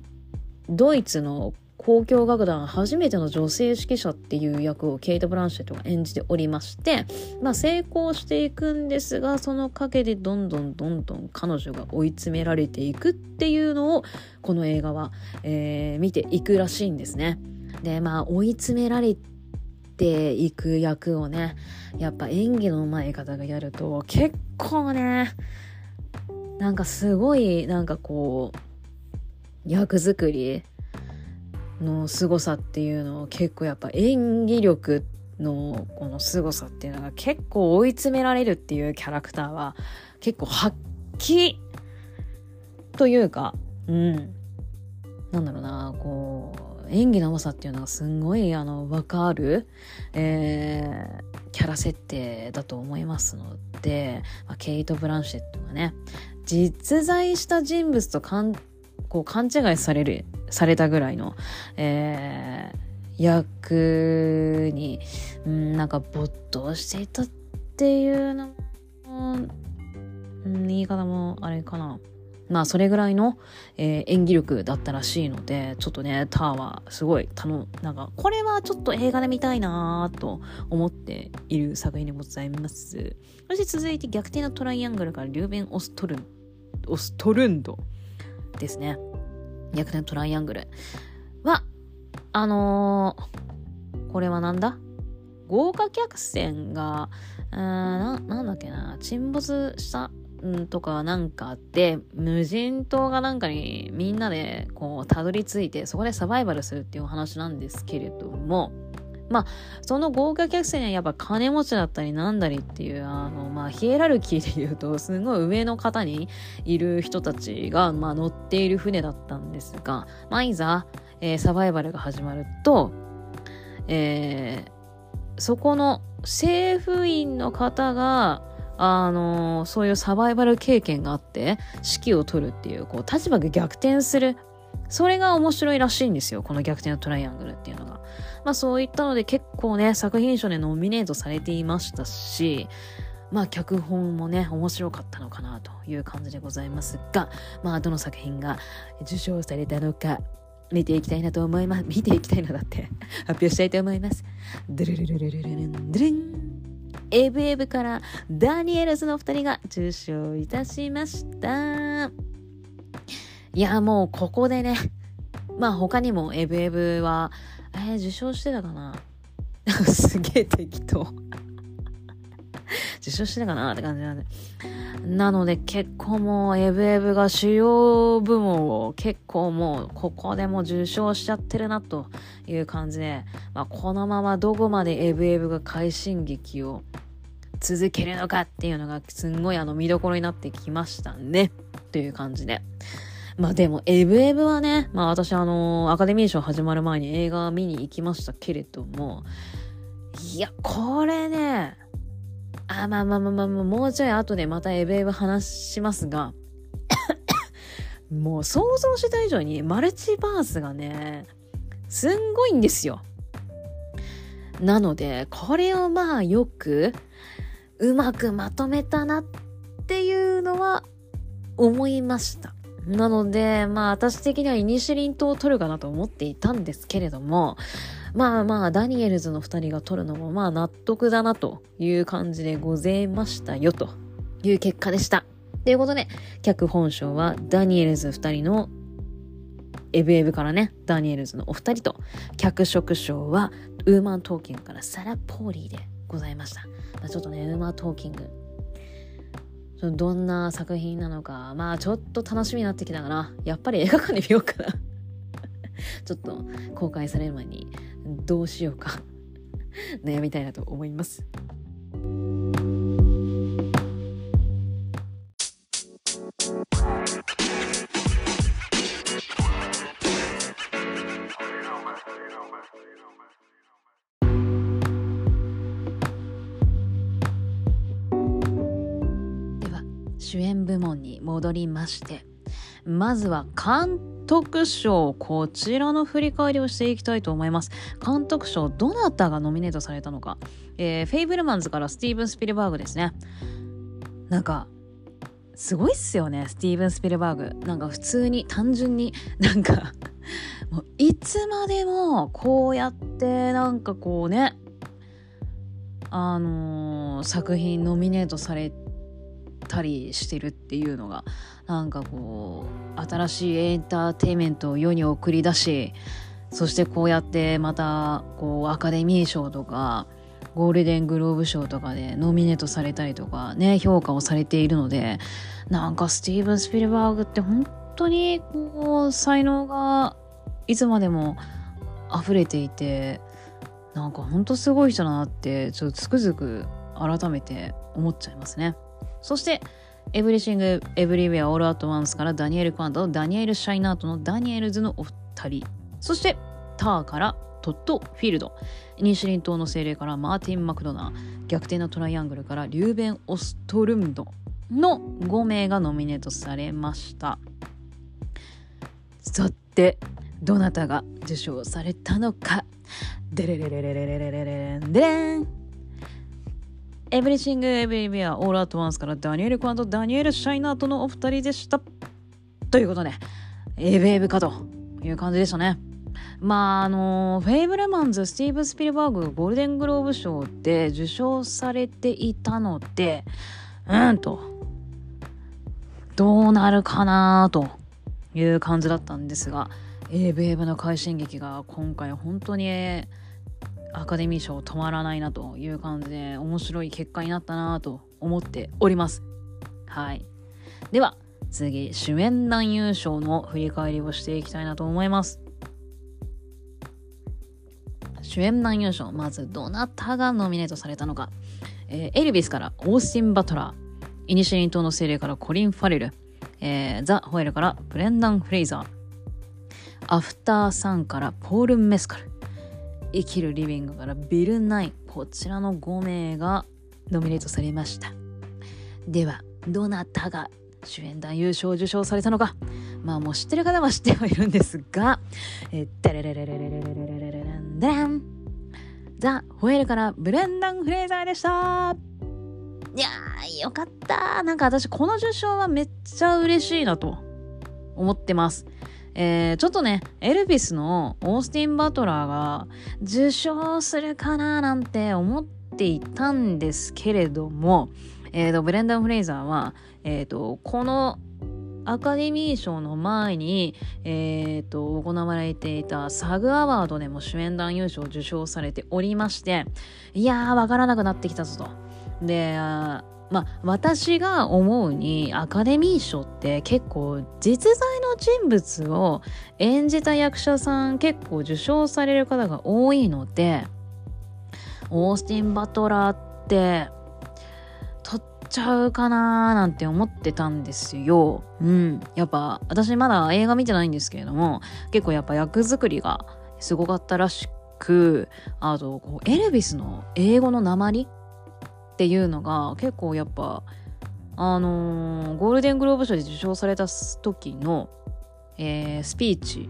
ドイツの交響楽団初めての女性指揮者っていう役をケイト・ブランシェットが演じておりまして、まあ、成功していくんですがその陰でどんどんどんどん彼女が追い詰められていくっていうのをこの映画は、えー、見ていくらしいんですね。でまあ追い詰められていく役をねやっぱ演技の上手い方がやると結構ねなんかすごいなんかこう役作りの凄さっていうのを結構やっぱ演技力のこの凄さっていうのが結構追い詰められるっていうキャラクターは結構発揮というか、うん。なんだろうな、こう、演技の甘さっていうのがすんごい、あの、わかる、えー、キャラ設定だと思いますので、まあ、ケイト・ブランシェットがね、実在した人物とかんこう勘違いされる、されたぐらいの、えー、役に、うん、なんか没頭していたっていうのも、うん、言い方もあれかな。まあそれぐらいの、えー、演技力だったらしいので、ちょっとね、ターはすごい、たの、なんか、これはちょっと映画で見たいなと思っている作品でございます。そして続いて逆転のトライアングルからリューベン・オストルン、オストルンドですね。逆転トライアングル。は、あのー、これはなんだ？豪華客船が、な、なんだっけな、沈没したんとかなんかあって、無人島がなんかにみんなでこうたどり着いて、そこでサバイバルするっていうお話なんですけれども、まあ、その豪華客船はやっぱ金持ちだったりなんだりっていう、あの、まあ、ヒエラルキーで言うと、すごい上の方にいる人たちが、まあ、乗っている船だったんですが、まあ、いざ、えー、サバイバルが始まると、えー、そこの政府員の方が、あのー、そういうサバイバル経験があって、指揮を取るっていう、こう、立場が逆転する。それが面白いらしいんですよ。この逆転のトライアングルっていうのが。まあそういったので結構ね、作品賞でノミネートされていましたし、まあ脚本もね、面白かったのかなという感じでございますが、まあどの作品が受賞されたのか、見ていきたいなと思います。見ていきたいなだって 発表したいと思います。ドゥルルルルルルルン、ドゥルン。エブエブからダニエルズの二人が受賞いたしました。いや、もうここでね、まあ他にもエブエブは、えー、受賞してたかな？すげえ適当 受賞してたかなって感じなんで。なので結構もうエブエブが主要部門を結構もうここでも受賞しちゃってるなという感じで、まあ、このままどこまでエブエブが快進撃を続けるのかっていうのがすんごいあの見どころになってきましたね。という感じで。まあでも、エブエブはね、まあ私あの、アカデミー賞始まる前に映画見に行きましたけれども、いや、これね、あ、まあまあまあまあ、もうちょい後でまたエブエブ話しますが、もう想像した以上にマルチバースがね、すんごいんですよ。なので、これをまあよく、うまくまとめたなっていうのは思いました。なので、まあ私的にはイニシリン島を取るかなと思っていたんですけれども、まあまあダニエルズの二人が取るのもまあ納得だなという感じでございましたよという結果でした。ということで、脚本賞はダニエルズ二人のエブエブからね、ダニエルズのお二人と、脚色賞はウーマントーキングからサラ・ポーリーでございました。まあ、ちょっとね、ウーマントーキング、どんな作品なのか、まあちょっと楽しみになってきたかな。やっぱり映画館で見ようかな。ちょっと公開される前にどうしようか悩みたいなと思います。りまして。まずは監督賞こちらの振り返りをしていきたいと思います。監督賞どなたがノミネートされたのか、えー、フェイブルマンズからスティーブン・スピルバーグですね。なんかすごいっすよねスティーブン・スピルバーグ。なんか普通に単純になんかもういつまでもこうやってなんかこうねあのー、作品ノミネートされてたりしてるっていうのがなんかこう新しいエンターテインメントを世に送り出しそしてこうやってまたこうアカデミー賞とかゴールデングローブ賞とかでノミネートされたりとかね評価をされているのでなんかスティーブン・スピルバーグって本当にこう才能がいつまでも溢れていてなんか本当すごい人だなってちょっとつくづく改めて思っちゃいますね。そしてエブリシング・エブリウェア・オール・アット・ワンスからダニエル・クワンとダニエル・シャイナートのダニエルズのお二人。そしてターからトッド・フィールドイニシェリン島の精霊からマーティン・マクドナー逆転のトライアングルからリューベン・オストルンドの5名がノミネートされました。さてどなたが受賞されたのか。デレレレレレレレレレンデレンエブリシング・エブリウェア・オール・アット・ワンスからダニエル・クワンとダニエル・シャイナートのお二人でした。ということでエブエブかという感じでしたね。まああのフェイブルマンズスティーブン・スピルバーグゴールデングローブ賞で受賞されていたのでうんとどうなるかなという感じだったんですがエブエブの快進撃が今回本当にアカデミー賞止まらないなという感じで面白い結果になったなと思っております。はい。では次主演男優賞の振り返りをしていきたいなと思います。主演男優賞まずどなたがノミネートされたのか、えー、エルビスからオースティン・バトラーイニシリン島の精霊からコリン・ファレル、えー、ザ・ホエルからブレンダン・フレイザー。アフター・サンからポール・メスカル。生きるリビングからビル・ナインこちらの5名がノミネートされました。ではどなたが主演男優賞を受賞されたのか。まあもう知ってる方は知ってはいるんですが、えー、ダレレレレレレレレレレレレンダランザ・ホエールからブレンダン・フレーザーでしたいやーよかったなんか私この受賞はめっちゃ嬉しいなと思ってますえー、ちょっとね、エルビスのオースティン・バトラーが受賞するかななんて思っていたんですけれども、えーと、ブレンダン・フレイザーは、えーと、このアカデミー賞の前に、えーと、行われていたサグアワードでも主演男優賞を受賞されておりましていやーわからなくなってきたぞと。でまあ私が思うにアカデミー賞って結構実在の人物を演じた役者さん結構受賞される方が多いのでオースティン・バトラーって取っちゃうかなーなんて思ってたんですよ。うん。やっぱ私まだ映画見てないんですけれども結構やっぱ役作りがすごかったらしくあとこうエルビスの英語の鉛っていうのが結構やっぱあのー、ゴールデングローブ賞で受賞された時の、えー、スピーチ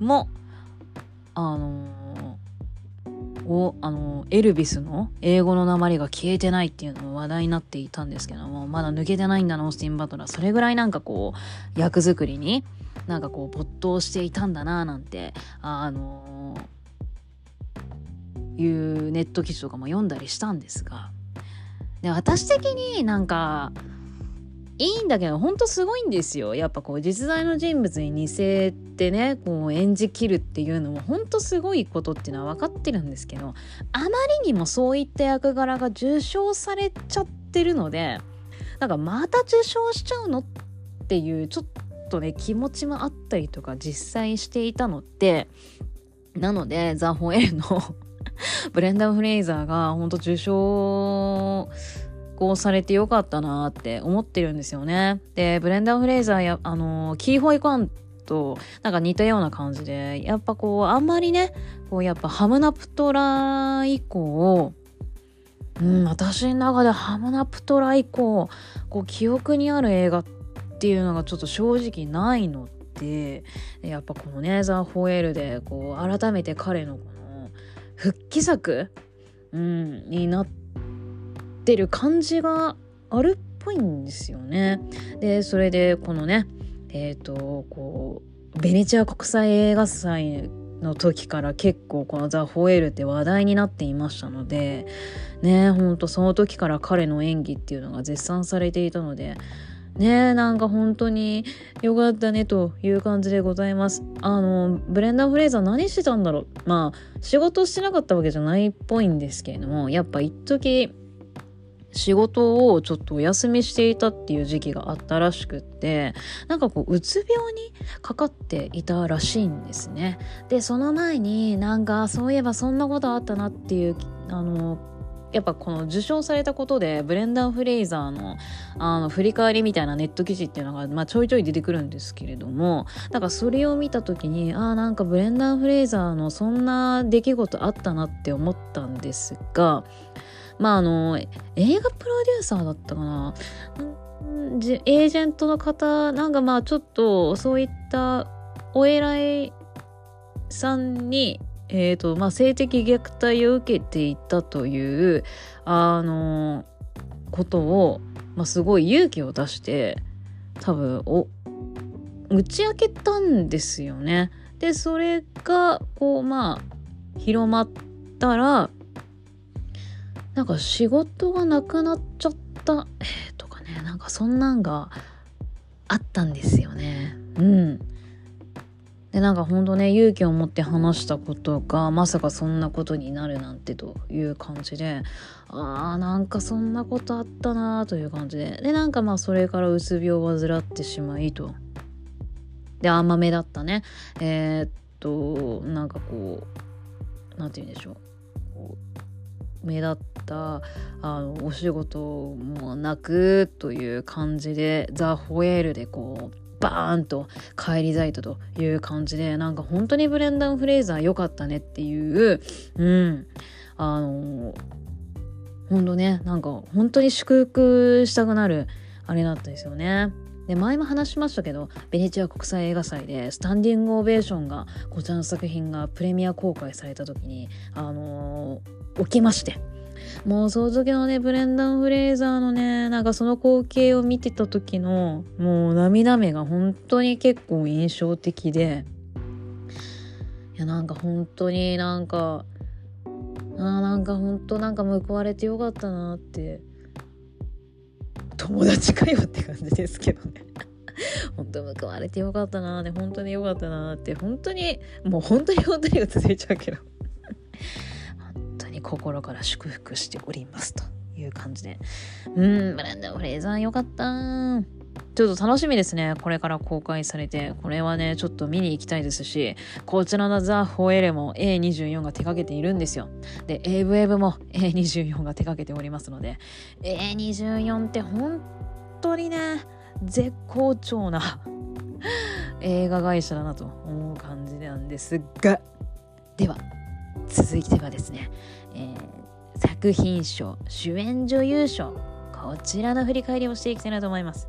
もあのー、おあのエルビスの英語の鉛が消えてないっていうのも話題になっていたんですけどもまだ抜けてないんだなオースティン・バトラー。それぐらいなんかこう役作りになんかこう没頭していたんだななんてあのいうネット記事とかも読んだりしたんですがで私的になんかいいんだけどほんとすごいんですよ。やっぱこう実在の人物に似せてねこう演じきるっていうのもほんとすごいことっていうのは分かってるんですけどあまりにもそういった役柄が受賞されちゃってるのでなんかまた受賞しちゃうのっていうちょっとね気持ちもあったりとか実際していたのでなのでザ・ホエールの ブレンダン・フレイザーが本当受賞こうされてよかったなって思ってるんですよね。で、ブレンダン・フレイザーや、あの、キーホイ・コアンとなんか似たような感じで、やっぱこう、あんまりね、こうやっぱハムナプトラ以降、うん、私の中でハムナプトラ以降、こう、記憶にある映画っていうのがちょっと正直ないので、やっぱこのね、ザ・ホエールで、こう、改めて彼のこの復帰作、うん、になってる感じがあるっぽいんですよね。でそれでこのねえっ、ー、とこうベネチア国際映画祭の時から結構この「ザ・ホエール」って話題になっていましたのでねほんとその時から彼の演技っていうのが絶賛されていたのでねなんか本当に良かったねという感じでございます。あの、ブレンダー・フレイザー何してたんだろうまあ、仕事してなかったわけじゃないっぽいんですけれども、やっぱ一時仕事をちょっとお休みしていたっていう時期があったらしくってなんかこううつ病にかかっていたらしいんですねでその前になんかそういえばそんなことあったなっていうあのやっぱこの受賞されたことでブレンダー・フレイザーのあの振り返りみたいなネット記事っていうのが、まあ、ちょいちょい出てくるんですけれどもだかそれを見た時にああなんかブレンダー・フレイザーのそんな出来事あったなって思ったんですがまああの映画プロデューサーだったかな？エージェントの方なんかまあちょっとそういったお偉いさんにえーとまあ、性的虐待を受けていたというあのことを、まあ、すごい勇気を出して多分お打ち明けたんですよね。でそれがこうまあ広まったらなんか仕事がなくなっちゃった、えー、とかねなんかそんなんがあったんですよね。うん。でなんかほんとね勇気を持って話したことがまさかそんなことになるなんてという感じであーなんかそんなことあったなーという感じで。でなんかまあそれからうつ病を患ってしまいと。で甘めだったね。えー、っとなんかこう何て言うんでしょう目立ったあのお仕事もなくという感じでザ・ホエールでこうバーンと帰り咲いたという感じでなんか本当にブレンダン・フレイザー良かったねっていううんあの本当ねなんか本当に祝福したくなるあれだったですよね。で前も話しましたけどベネチア国際映画祭でスタンディングオベーションがこちらの作品がプレミア公開された時にあのー、起きましてもうその時のねブレンダン・フレイザーのねなんかその光景を見てた時のもう涙目が本当に結構印象的で。いやなんか本当になんかあなんか本当なんか報われてよかったなって友達かよって感じですけどね。本当報われてよかったなって本当によかったなって本当にもう本当に本当に続いちゃうけど。心から祝福しておりますという感じで。うん、ブレンダー・フレーザーよかった。ちょっと楽しみですね。これから公開されて。これはね、ちょっと見に行きたいですし、こちらのザ・ホエレも A24 が手掛けているんですよ。で、エイブエブも A24 が手掛けておりますので、A24 って本当にね、絶好調な 映画会社だなと思う感じなんですが、では、続いてはですね、えー、作品賞主演女優賞こちらの振り返りをしていきたいなと思います。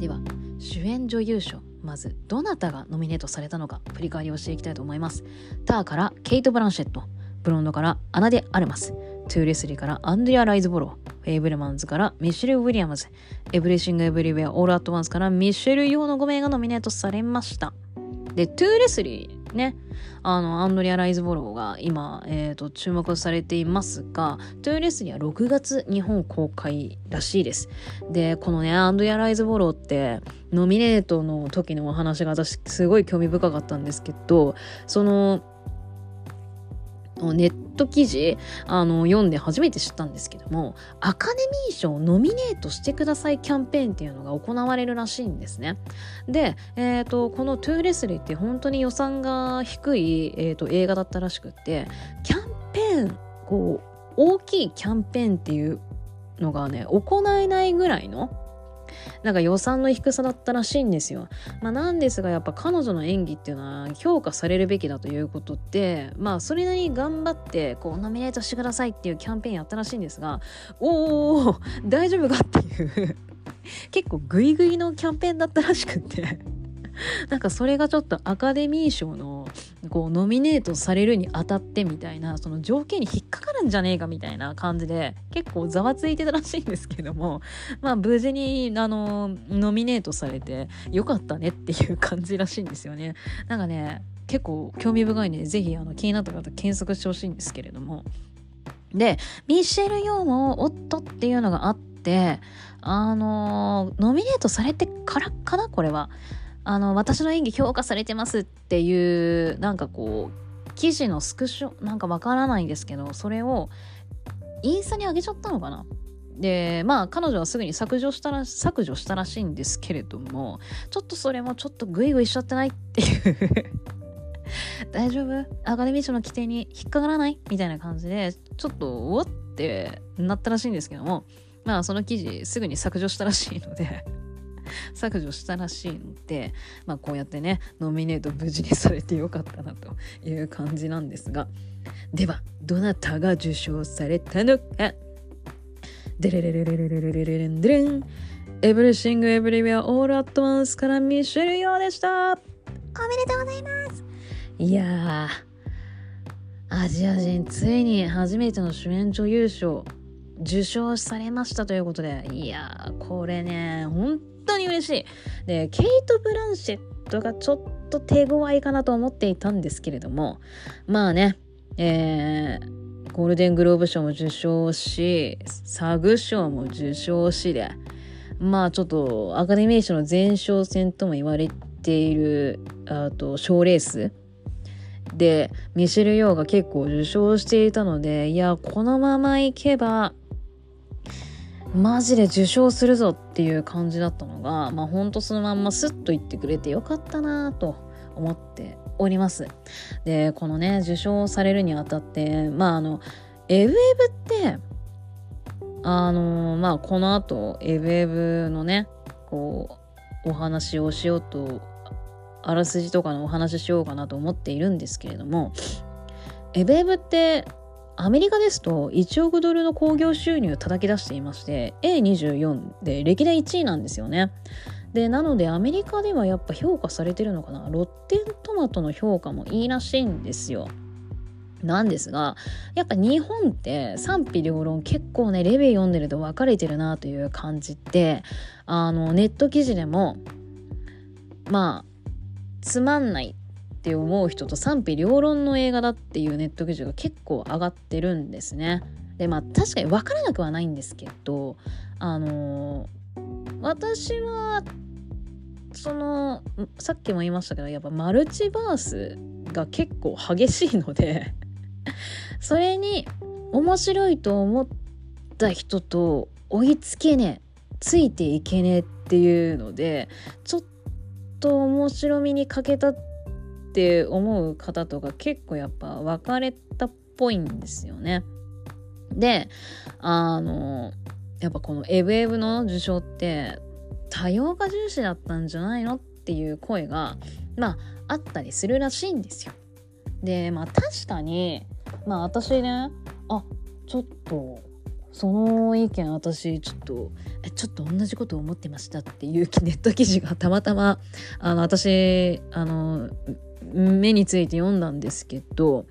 では主演女優賞まずどなたがノミネートされたのか振り返りをしていきたいと思います。ターからケイト・ブランシェット。ブロンドからアナ・デ・アルマス。トゥーレスリーからアンドリア・ライズボロフェイブルマンズからミシェル・ウィリアムズ。エブリシング・エブリウェア・オール・アット・ワンスからミシェル・ヨーの5名がノミネートされました。でトゥーレスリーね、あの、アンドリア・ライズボローが今、えーと、注目されていますが、トゥーレスリーは6月日本公開らしいです。で、このね、アンドリア・ライズボローって、ノミネートの時のお話が私すごい興味深かったんですけど、その、ネット記事あの読んで初めて知ったんですけどもアカデミー賞ノミネートしてくださいキャンペーンっていうのが行われるらしいんですね。で、えーと、この「トゥーレスリー」って本当に予算が低い、えーと映画だったらしくってキャンペーンこう大きいキャンペーンっていうのがね行えないぐらいのなんか予算の低さだったらしいんですよ。まあ、なんですがやっぱ彼女の演技っていうのは評価されるべきだということでまあそれなりに頑張ってこうノミネートしてくださいっていうキャンペーンやったらしいんですがおお大丈夫かっていう 結構グイグイのキャンペーンだったらしくって なんかそれがちょっとアカデミー賞のこうノミネートされるにあたってみたいなその条件に引っかかるんじゃねえかみたいな感じで結構ざわついてたらしいんですけども まあ無事にあのノミネートされてよかったねっていう感じらしいんですよね。なんかね結構興味深いんでぜひ気になった方検索してほしいんですけれども。でミシェル・ヨーも夫っていうのがあってあのノミネートされてからかなこれは。あの私の演技評価されてますっていうなんかこう記事のスクショなんかわからないんですけどそれをインスタに上げちゃったのかな？でまあ彼女はすぐに削除したら削除したらしいんですけれどもちょっとそれもちょっとグイグイしちゃってないっていう。大丈夫？アカデミー賞の規定に引っかからない？みたいな感じでちょっとおってなったらしいんですけどもまあその記事すぐに削除したらしいので。削除したらしいので、まあ、こうやってねノミネート無事にされてよかったなという感じなんですがではどなたが受賞されたのか。デレレレレレレレレレレンデレンエブリシングエブリウェアオールアットワンスからミシェルヨーでした。おめでとうございます。いやアジア人ついに初めての主演女優賞受賞されましたということでいやこれね本当に嬉しい。でケイト・ブランシェットがちょっと手強いかなと思っていたんですけれどもまあねえー、ゴールデングローブ賞も受賞しサグ賞も受賞しでまあちょっとアカデミー賞の前哨戦とも言われているあと賞レース。でミシェル・ヨーが結構受賞していたのでいやこのままいけばマジで受賞するぞっていう感じだったのがまあほんとそのまんまスッと言ってくれてよかったなと思っております。でこのね受賞されるにあたってまああのエブエブってあのまあこの後エブエブのねこうお話をしようとあらすじとかのお話ししようかなと思っているんですけれどもエブエブってアメリカですと1億ドルの興行収入を叩き出していまして A24 で歴代1位なんですよね。でなのでアメリカではやっぱ評価されてるのかな？ロッテントマトの評価もいいらしいんですよ。なんですがやっぱ日本って賛否両論結構ねレビュー読んでると分かれてるなという感じってあのネット記事でもまあつまんないって思う人と賛否両論の映画だっていうネット記事が結構上がってるんですね。でまあ確かに分からなくはないんですけどあのー、私はそのさっきも言いましたけどやっぱマルチバースが結構激しいので それに面白いと思った人と追いつけねえついていけねえっていうのでちょっと面白みに欠けたっって思う方とか結構やっぱ分かれたっぽいんですよね。であのやっぱこのエブエブの受賞って多様化重視だったんじゃないのっていう声がまああったりするらしいんですよ。でまあ確かにまあ私ねあちょっとその意見私ちょっとえちょっと同じこと思ってましたっていう ネット記事がたまたまあの私あの目について読んだんですけど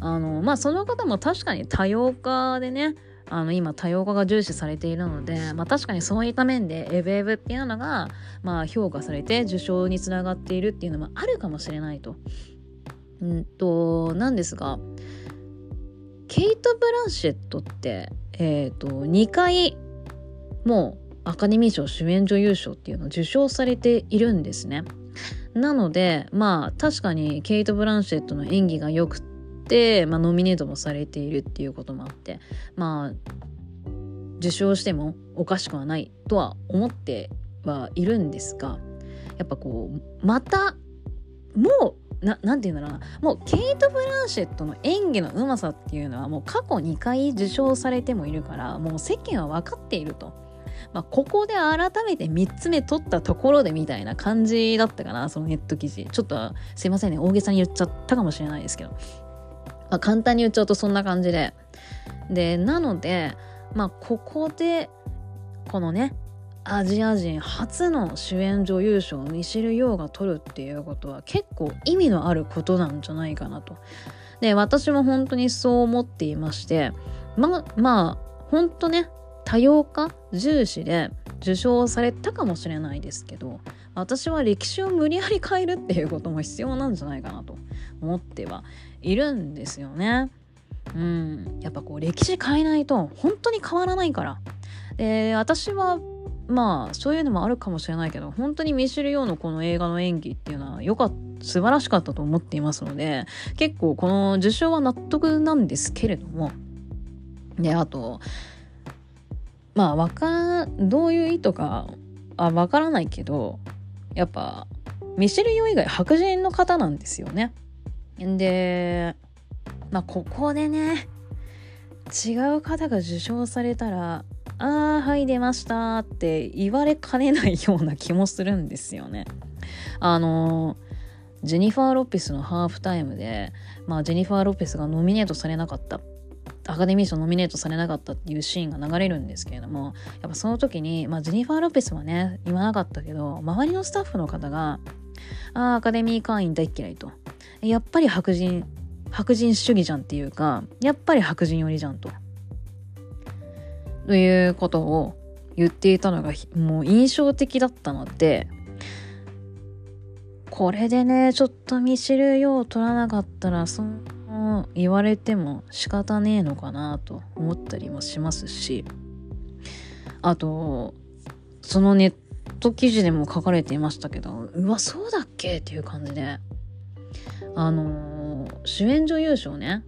あのまあその方も確かに多様化でねあの今多様化が重視されているので、まあ、確かにそういった面でエブエブっていうのが、まあ、評価されて受賞につながっているっていうのもあるかもしれないと。んとなんですがケイト・ブランシェットって、えーと、と2回もうアカデミー賞主演女優賞っていうのを受賞されているんですね。なのでまあ確かにケイト・ブランシェットの演技が良くて、まあ、ノミネートもされているっていうこともあってまあ受賞してもおかしくはないとは思ってはいるんですがやっぱこうまたもうななんて言うんだろうなもうケイト・ブランシェットの演技のうまさっていうのはもう過去2回受賞されてもいるからもう世間は分かっていると。まあ、ここで改めて3つ目取ったところでみたいな感じだったかな、そのネット記事。ちょっとすいませんね、大げさに言っちゃったかもしれないですけど。まあ、簡単に言っちゃうとそんな感じで。で、なので、まあ、ここで、このね、アジア人初の主演女優賞をミシル・ヨーが取るっていうことは結構意味のあることなんじゃないかなと。で私も本当にそう思っていましてままあ本当ね多様化重視で受賞されたかもしれないですけど私は歴史を無理やり変えるっていうことも必要なんじゃないかなと思ってはいるんですよね。うん、やっぱこう歴史変えないと本当に変わらないから。で私はまあそういうのもあるかもしれないけど本当にミシェル・ヨーのこの映画の演技っていうのは良かった素晴らしかったと思っていますので結構この受賞は納得なんですけれどもであとまあわかどういう意図かあわからないけどやっぱミシェル・ヨー以外白人の方なんですよね。でまあここでね違う方が受賞されたら「ああはい出ました」って言われかねないような気もするんですよね。あのジェニファー・ロペスのハーフタイムで、まあ、ジェニファー・ロペスがノミネートされなかったアカデミー賞ノミネートされなかったっていうシーンが流れるんですけれどもやっぱその時に、まあ、ジェニファー・ロペスはね言わなかったけど周りのスタッフの方が「ああアカデミー会員大嫌い」と「やっぱり白人白人主義じゃん」っていうかやっぱり白人寄りじゃんと。ということを言っていたのがもう印象的だったのでこれでねちょっと見知るよう取らなかったらそんの言われても仕方ねえのかなと思ったりもしますしあとそのネット記事でも書かれていましたけどうわそうだっけっていう感じで。あの、主演女優賞ね。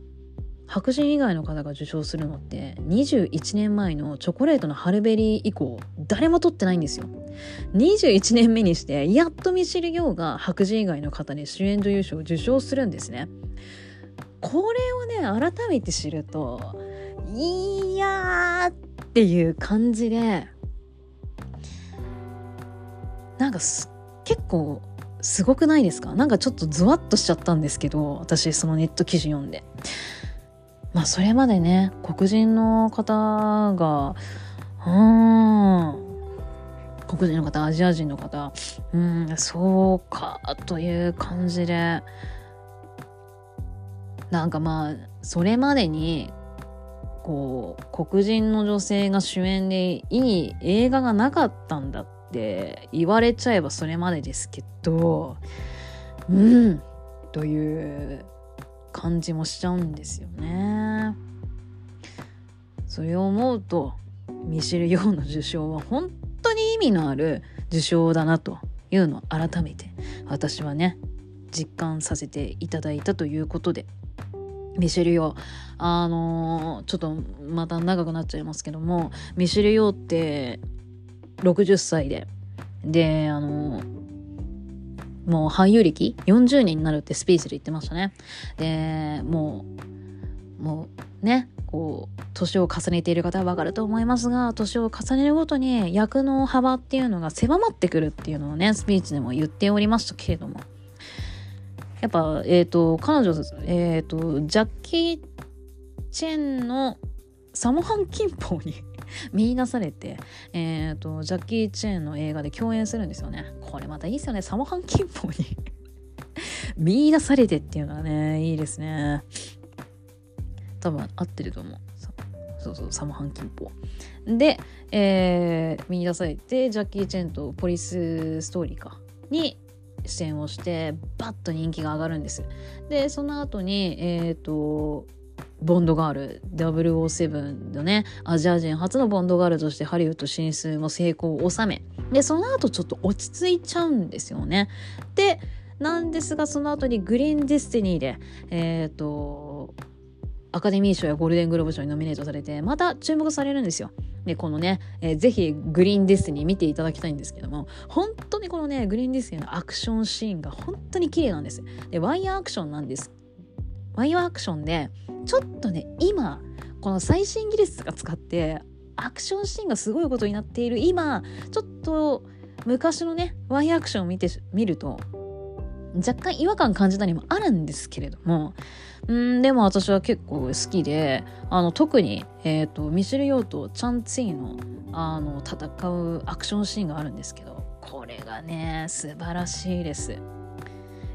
白人以外の方が受賞するのって21年前のチョコレートのハルベリー以降誰も取ってないんですよ。21年目にしてやっとミシル・ヨーが白人以外の方に主演女優賞を受賞するんですね。これをね改めて知るといやーっていう感じでなんか結構すごくないですか？なんかちょっとゾワッとしちゃったんですけど私そのネット記事読んで。まあそれまでね黒人の方がうん黒人の方アジア人の方うんそうかという感じでなんかまあそれまでにこう黒人の女性が主演でいい映画がなかったんだって言われちゃえばそれまでですけどうんという感じもしちゃうんですよね。それを思うとミシェル・ヨーの受賞は本当に意味のある受賞だなというのを改めて私はね実感させていただいたということでミシェル・ヨーあのー、ちょっとまた長くなっちゃいますけどもミシェル・ヨーって60歳でであのーもう俳優歴？40年になるってスピーチで言ってましたね。で、もう、もうね、こう、年を重ねている方はわかると思いますが、年を重ねるごとに役の幅っていうのが狭まってくるっていうのをね、スピーチでも言っておりましたけれども。やっぱ、えっ、ー、と、彼女、えっ、ー、と、ジャッキー・チェンのサモハン金峰に 見出されて、えっ、ー、と、ジャッキー・チェンの映画で共演するんですよね。これまたいいですよね。サモハン金峰に 見出されてっていうのはね、いいですね。多分合ってると思う。そうそう、サモハン金峰。で、えー、見出されて、ジャッキー・チェンとポリス・ストーリーか、に出演をして、バッと人気が上がるんです。で、その後に、えっ、ー、と、ボンドガール007のねアジア人初のボンドガールとしてハリウッド進出も成功を収めでその後ちょっと落ち着いちゃうんですよねでなんですがその後にグリーンディスティニーでえっ、ー、とアカデミー賞やゴールデングローブ賞にノミネートされてまた注目されるんですよ。でこのね、えー、ぜひグリーンディスティニー見ていただきたいんですけども本当にこのねグリーンディスのアクションシーンが本当に綺麗なんです。でワイヤーアクションなんです。ワイヤーアクションでちょっとね今この最新技術が使ってアクションシーンがすごいことになっている今ちょっと昔のねワイヤーアクションを見て見ると若干違和感感じたりもあるんですけれども、うんでも私は結構好きで、あの、特に、えっ、ー、と、ミシェル・ヨーとチャン・ツィの、あの、戦うアクションシーンがあるんですけど、これがね、素晴らしいです。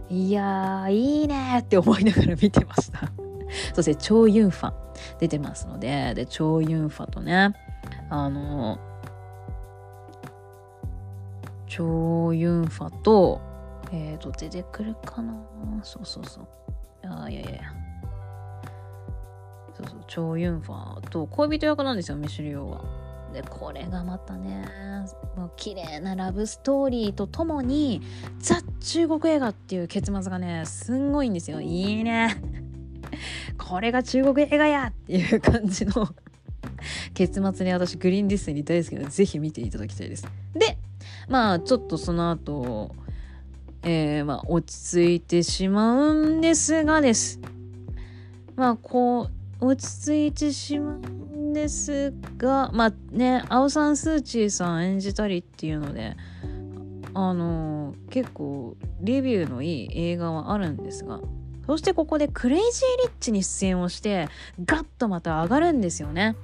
いやー、いいねって思いながら見てました。そして、超ユンファ出てますので、で、超ユンファとね、あの、超ユンファと、えっ、ー、と、出てくるかな？そうそうそう。ああいやいやいや。そうそう、超ユンファと恋人役なんですよ、ミシュリオは。で、これがまたね、もう綺麗なラブストーリーとともに、ザ・中国映画っていう結末がね、すんごいんですよ。いいね。これが中国映画やっていう感じの 結末に私グリーンディスニー大好きなのでぜひ見ていただきたいです。で、まあちょっとその後、えー、まあ落ち着いてしまうんですがです。まあこう、落ち着いてしまうんですが、まあね、アオサン・スー・チーさん演じたりっていうので、あのー、結構レビューのいい映画はあるんですが、そしてここでクレイジー・リッチに出演をして、ガッとまた上がるんですよね。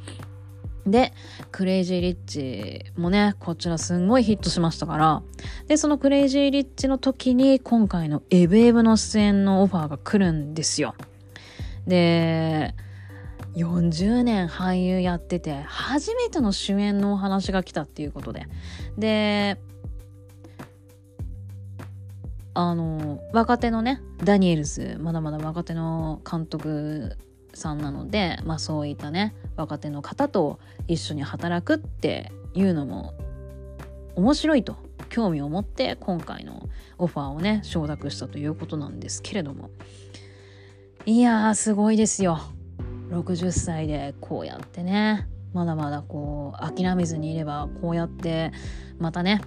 で、クレイジー・リッチもね、こちらすんごいヒットしましたから、で、そのクレイジー・リッチの時に今回のエブエブの出演のオファーが来るんですよ。で、40年俳優やってて、初めての主演のお話が来たっていうことで。で、あの、若手のね、ダニエルズ、まだまだ若手の監督さんなので、まあそういったね、若手の方と一緒に働くっていうのも面白いと興味を持って今回のオファーをね承諾したということなんですけれども。いやーすごいですよ。60歳でこうやってねまだまだこう諦めずにいればこうやってまたね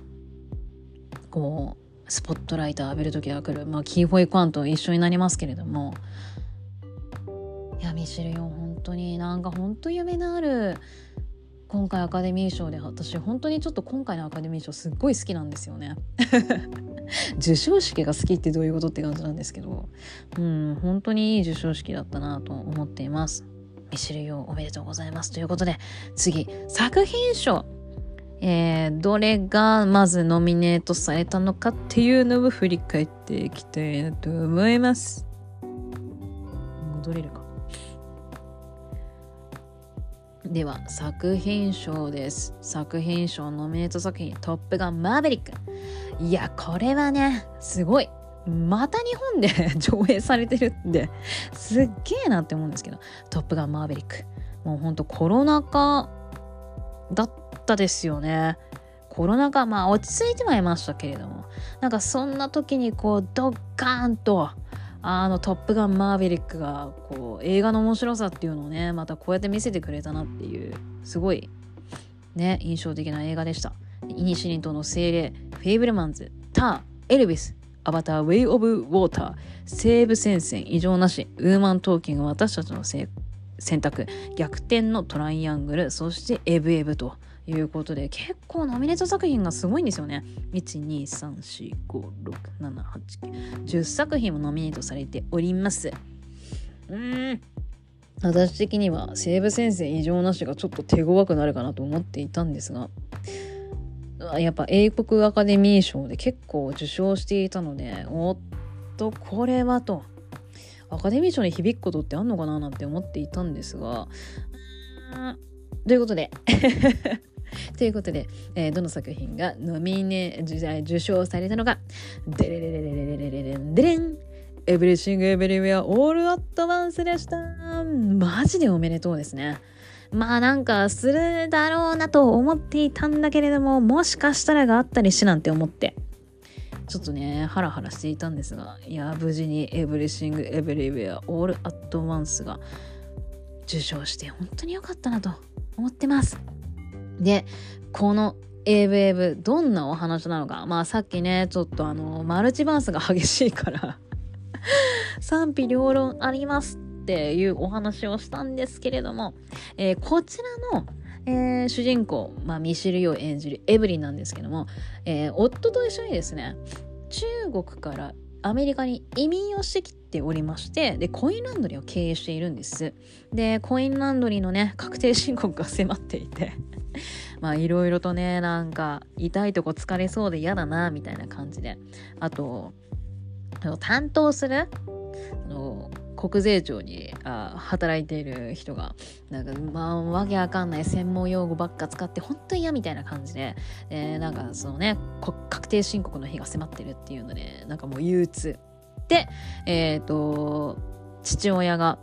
こうスポットライト浴びる時が来る、まあ、キーホイクワンと一緒になりますけれどもいやミシルよ本当になんか本当夢のある今回アカデミー賞で私本当にちょっと今回のアカデミー賞すっごい好きなんですよね。授賞式が好きってどういうことって感じなんですけど。うん本当にいい授賞式だったなと思っています。ミシルよおめでとうございます。ということで次作品賞。えー、どれがまずノミネートされたのかっていうのを振り返っていきたいなと思います。戻れるか。では作品賞です。作品賞ノミネート作品トップガンマーベリック。いやこれはねすごい。また日本で 上映されてるんですっげえなって思うんですけど。トップガンマーベリック。もうほんとコロナ禍だったですよね。コロナ禍、まあ落ち着いてはいましたけれども、なんかそんな時にこうドッカーンと、あのトップガンマーヴェリックがこう映画の面白さっていうのをね、またこうやって見せてくれたなっていう、すごいね、印象的な映画でした。イニシリントの精霊、フェイブルマンズ、ター、エルビス、アバター、ウェイ・オブ・ウォーター、西部戦線、異常なし、ウーマントーキング、私たちの選択、逆転のトライアングル、そしてエブエブと。いうことで結構ノミネート作品がすごいんですよね。12345678910作品もノミネートされております。うん私的には西武先生異常なしがちょっと手強くなるかなと思っていたんですがやっぱ英国アカデミー賞で結構受賞していたのでおっとこれはとアカデミー賞に響くことってあんのかななんて思っていたんですがということでということで、えー、どの作品がノミネ受賞されたのか、デレレレレレレレレンデレンエブリシングエブリウェアオールアットワンスでしたマジでおめでとうですね。まあなんかするだろうなと思っていたんだけれども、もしかしたらがあったりしなんて思って。ちょっとね、ハラハラしていたんですが、いや、無事にエブリシング・エブリウェア・オール・アット・ワンスが受賞して本当に良かったなと思ってます。で、この AWAVE どんなお話なのか。まあさっきね、ちょっとあの、マルチバースが激しいから。賛否両論ありますっていうお話をしたんですけれども、えー、こちらの、えー、主人公、まあ、ミシル・ヨ演じるエブリンなんですけども、えー、夫と一緒にですね、中国からアメリカに移民をしてきておりましてでコインランドリーを経営しているんです。でコインランドリーのね確定申告が迫っていて まあいろいろとねなんか痛いとこ疲れそうで嫌だなみたいな感じで。あと担当するあの国税庁にあ働いている人がなんかまあわけわかんない専門用語ばっか使って本当に嫌みたいな感じで、えー、なんかそのね確定申告の日が迫ってるっていうのでなんかもう憂鬱。えっ、ー、と父親が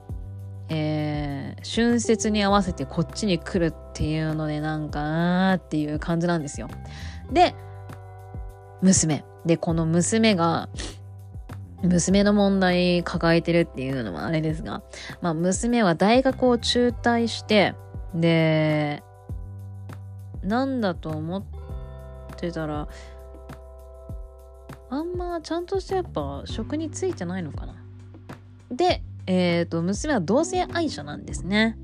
えー、春節に合わせてこっちに来るっていうのでなんかなーっていう感じなんですよ。で娘でこの娘が娘の問題抱えてるっていうのはあれですが、まあ娘は大学を中退して、で、なんだと思ってたら、あんまちゃんとしてやっぱ職についてないのかな。で、え、ー、と、娘は同性愛者なんですね。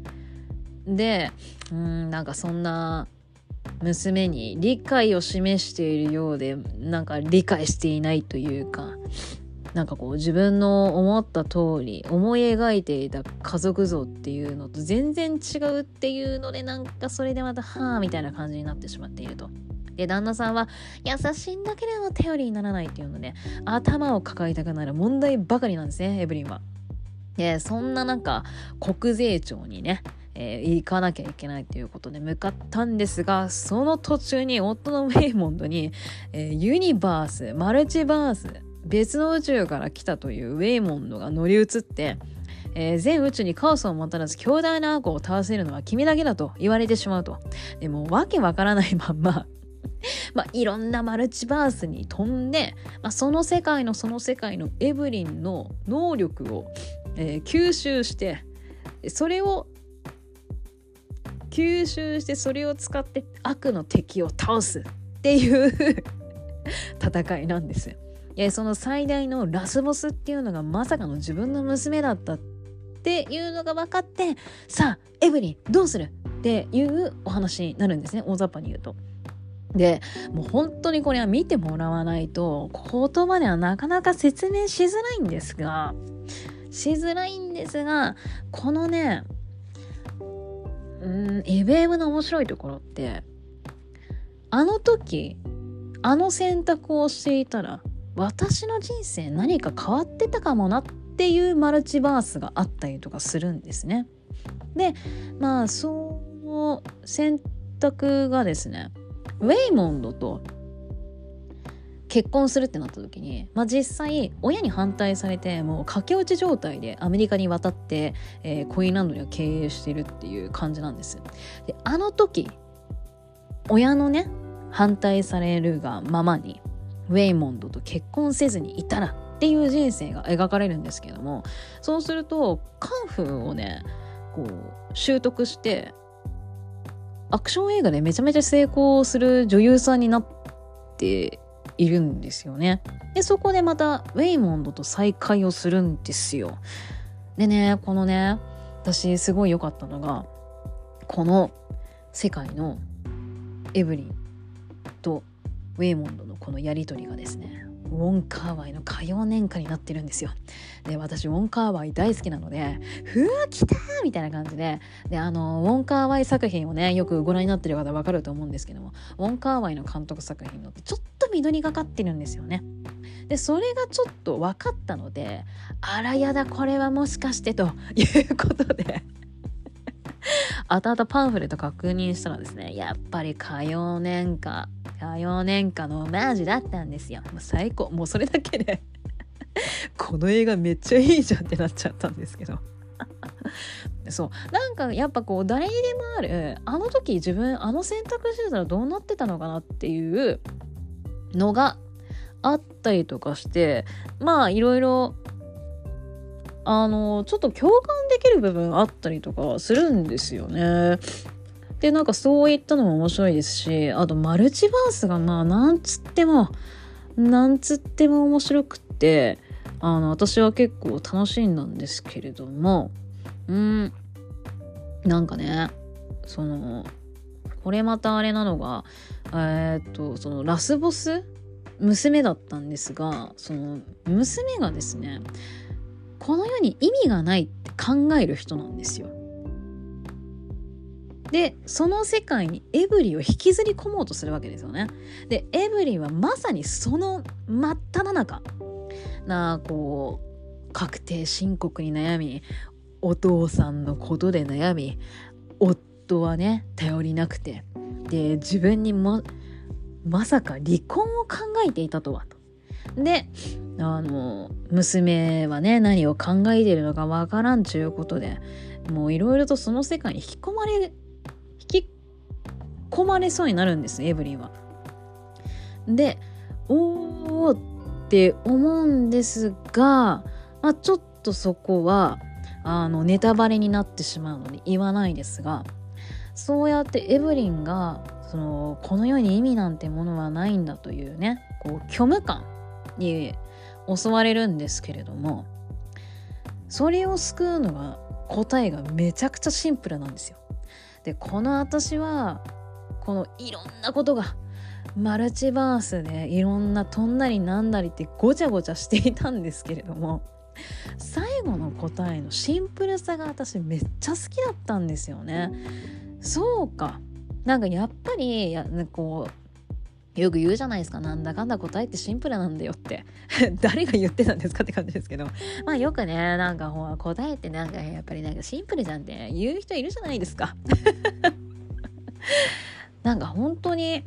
で、うん、なんかそんな娘に理解を示しているようで、なんか理解していないというか、なんかこう自分の思った通り思い描いていた家族像っていうのと全然違うっていうのでなんかそれでまたはあみたいな感じになってしまっていると。で旦那さんは優しいんだけれども頼りにならないっていうので頭を抱えたくなる問題ばかりなんですねエブリンは。でそんな中国税庁にねえー、行かなきゃいけないということで向かったんですがその途中に夫のウェイモンドに、えー、ユニバースマルチバース別の宇宙から来たというウェイモンドが乗り移って、えー、全宇宙にカオスをもたらす強大な悪を倒せるのは君だけだと言われてしまうと。でもわけわからないまんま まあ、いろんなマルチバースに飛んで、まあ、その世界のその世界のエブリンの能力を、えー、吸収してそれを吸収してそれを使って悪の敵を倒すっていう 戦いなんですよ。その最大のラスボスっていうのがまさかの自分の娘だったっていうのが分かってさあエブリンどうするっていうお話になるんですね大雑把に言うと。でもう本当にこれは見てもらわないと言葉ではなかなか説明しづらいんですがしづらいんですがこのねうんエベームの面白いところってあの時あの選択をしていたら私の人生何か変わってたかもなっていうマルチバースがあったりとかするんですね。でまあその選択がですねウェイモンドと結婚するってなった時に、まあ、実際親に反対されてもう駆け落ち状態でアメリカに渡って、えー、コインランドリーを経営してるっていう感じなんです。であの時親のね反対されるがままにウェイモンドと結婚せずにいたらっていう人生が描かれるんですけどもそうするとカンフーをねこう習得してアクション映画でめちゃめちゃ成功する女優さんになっているんですよね。でそこでまたウェイモンドと再会をするんですよ。でねこのね私すごい良かったのがこの世界のエブリンとウェイモンドのこのやり取りがですねウォンカーワイの歌謡年歌になってるんですよ。で私ウォンカーワイ大好きなので「ふわ来た!」みたいな感じでであのウォンカーワイ作品をねよくご覧になってる方わかると思うんですけどもウォンカーワイの監督作品のってちょっと緑がかってるんですよね。でそれがちょっと分かったのであらやだこれはもしかしてということで 後々パンフレット確認したらですね、やっぱり歌謡年歌、歌謡年歌のオマージュだったんですよ。もう最高。もうそれだけで この映画めっちゃいいじゃんってなっちゃったんですけど そうなんかやっぱこう誰にでもあるあの時自分あの選択してたらどうなってたのかなっていうのがあったりとかしてまあいろいろあのちょっと共感できる部分あったりとかするんですよね。でなんかそういったのも面白いですしあとマルチバースがまあなんつってもなんつっても面白くってあの私は結構楽しんだんですけれどもうんなんかねそのこれまたあれなのがえー、っとそのラスボス娘だったんですがその娘がですねこの世に意味がないって考える人なんですよ。でその世界にエブリを引きずり込もうとするわけですよね。でエブリはまさにその真っ只中なあこう確定申告に悩みお父さんのことで悩み夫はね頼りなくてで自分にもまさか離婚を考えていたとはと。であの娘はね何を考えているのかわからんちゅうことでもういろいろとその世界に引き込まれ引き込まれそうになるんですエブリンは。でおーって思うんですが、まあ、ちょっとそこはあのネタバレになってしまうので言わないですがそうやってエブリンがそのこの世に意味なんてものはないんだというねこう虚無感に襲われるんですけれどもそれを救うのが答えがめちゃくちゃシンプルなんですよ。でこの私はこのいろんなことがマルチバースでいろんな飛んだりなんだりってごちゃごちゃしていたんですけれども最後の答えのシンプルさが私めっちゃ好きだったんですよね。そうかなんかやっぱりやこうよく言うじゃないですか。なんだかんだ答えってシンプルなんだよって。誰が言ってたんですかって感じですけど。まあよくねなんかほら答えってなんかやっぱりなんかシンプルじゃんって言う人いるじゃないですか。なんか本当に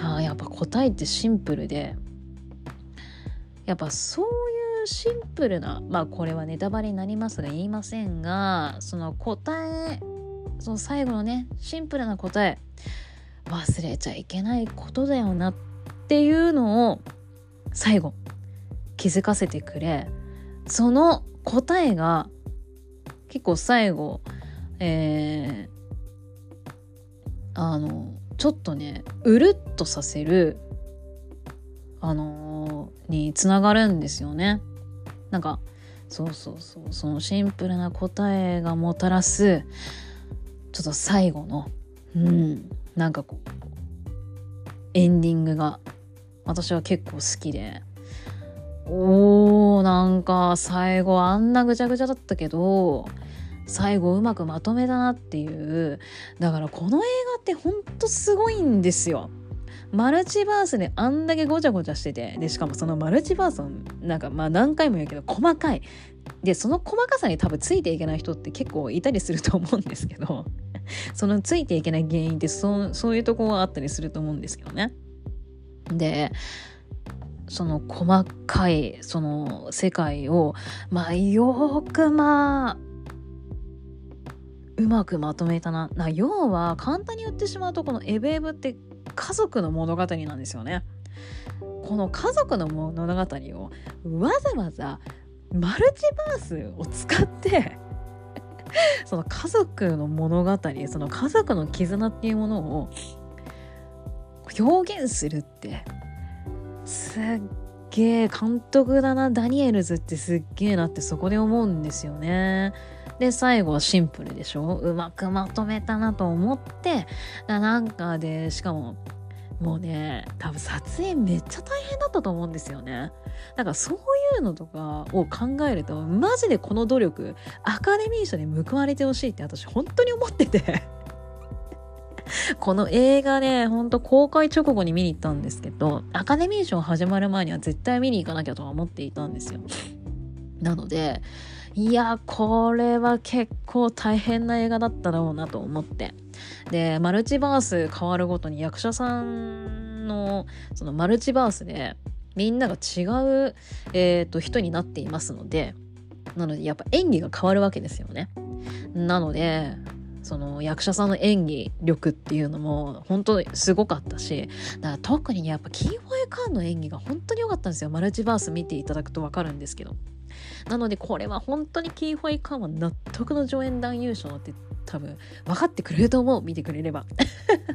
ああやっぱ答えってシンプルで。やっぱそういうシンプルなまあこれはネタバレになりますが言いませんがその答えその最後のねシンプルな答え。忘れちゃいけないことだよなっていうのを最後気づかせてくれ。その答えが結構最後えー、あのちょっとねうるっとさせるあのー、につながるんですよね。なんかそうそうそうそのシンプルな答えがもたらすちょっと最後のうん。なんかこうエンディングが私は結構好きで。おーなんか最後あんなぐちゃぐちゃだったけど最後うまくまとめたなっていう。だからこの映画ってほんとすごいんですよ。マルチバースであんだけごちゃごちゃしてて。でしかもそのマルチバースをなんかまあ何回も言うけど細かい。でその細かさに多分ついていけない人って結構いたりすると思うんですけど そのついていけない原因ってそそういうとこがあったりすると思うんですけどね。でその細かいその世界をまあよくまあうまくまとめたなな要は簡単に言ってしまうとこのエブエブって家族の物語なんですよね。この家族の物語をわざわざマルチバースを使って その家族の物語その家族の絆っていうものを表現するってすっげえ監督だなダニエルズってすっげえなってそこで思うんですよね。で最後はシンプルでしょ？うまくまとめたなと思ってなんかでしかももうね多分撮影めっちゃ大変だったと思うんですよね。だからそういうのとかを考えるとマジでこの努力アカデミー賞に報われてほしいって私本当に思ってて。この映画ねほんと公開直後に見に行ったんですけどアカデミー賞始まる前には絶対見に行かなきゃとは思っていたんですよ。なのでいやこれは結構大変な映画だったろうなと思って。でマルチバース変わるごとに役者さんのそのマルチバースでみんなが違う、えーと、人になっていますのでなのでやっぱ演技が変わるわけですよね。なのでその役者さんの演技力っていうのも本当にすごかったしだから特にやっぱキーフォイカーンの演技が本当に良かったんですよマルチバース見ていただくと分かるんですけどなのでこれは本当にキーフォイカーンは納得の上演団優勝って多分分かってくれると思う。見てくれれば。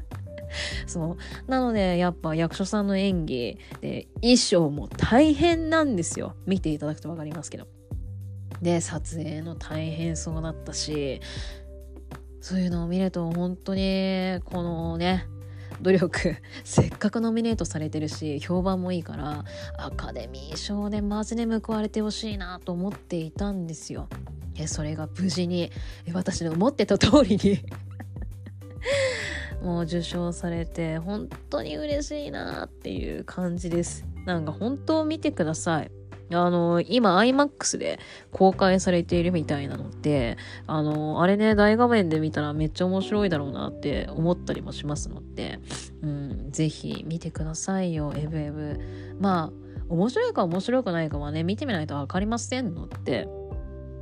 そう。なのでやっぱ役所さんの演技で衣装も大変なんですよ。見ていただくと分かりますけど。で撮影の大変そうだったしそういうのを見ると本当にこのね努力 せっかくノミネートされてるし評判もいいからアカデミー賞でマジで報われてほしいなと思っていたんですよ。えそれが無事に私の思ってた通りに もう受賞されて本当に嬉しいなっていう感じです。なんか本当見てください。あの、今 IMAX で公開されているみたいなので、あの、あれね、大画面で見たらめっちゃ面白いだろうなって思ったりもしますので、うん、ぜひ見てくださいよ、エブエブ。まあ、面白いか面白くないかはね、見てみないとわかりませんので、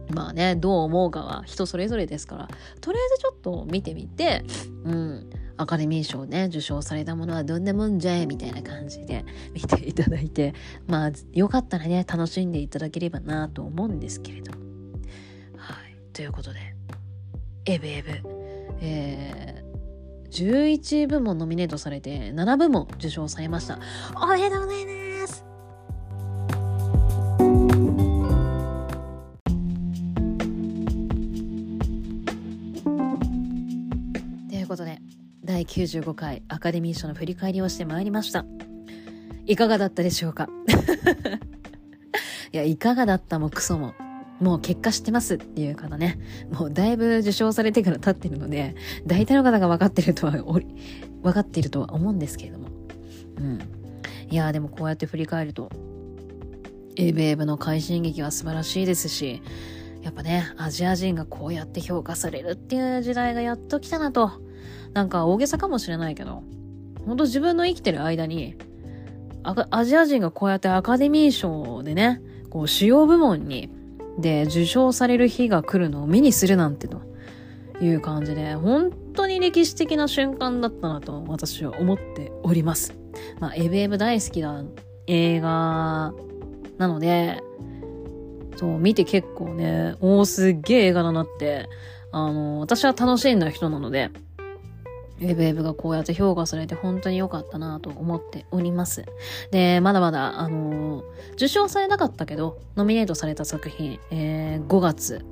まあね、どう思うかは人それぞれですから、とりあえずちょっと見てみて、うん、アカデミー賞ね、受賞されたものはどんなもんじゃいみたいな感じで 見ていただいて、まあ、よかったらね、楽しんでいただければなと思うんですけれど。はい。ということで、エブエブ、えー、11部門ノミネートされて7部門受賞されました。おめでとうございます95回アカデミー賞の振り返りをしてまいりました。いかがだったでしょうか？いや、いかがだったもクソも。もう結果知ってますっていう方ね。もうだいぶ受賞されてから経ってるので、大体の方が分かってるとは、分かっているとは思うんですけれども。うん。いやでもこうやって振り返ると、エブエブの快進撃は素晴らしいですし、やっぱね、アジア人がこうやって評価されるっていう時代がやっと来たなとなんか大げさかもしれないけど、ほんと自分の生きてる間に、アジア人がこうやってアカデミー賞でね、こう主要部門に、で受賞される日が来るのを目にするなんてという感じで、本当に歴史的な瞬間だったなと私は思っております。まあ、エブエブ大好きな映画なので、そう、見て結構ね、おーすっげえ映画だなって、あの、私は楽しんだ人なので、ウェブウェブがこうやって評価されて本当に良かったなと思っております。で、まだまだ、あのー、受賞されなかったけど、ノミネートされた作品、えー、5月、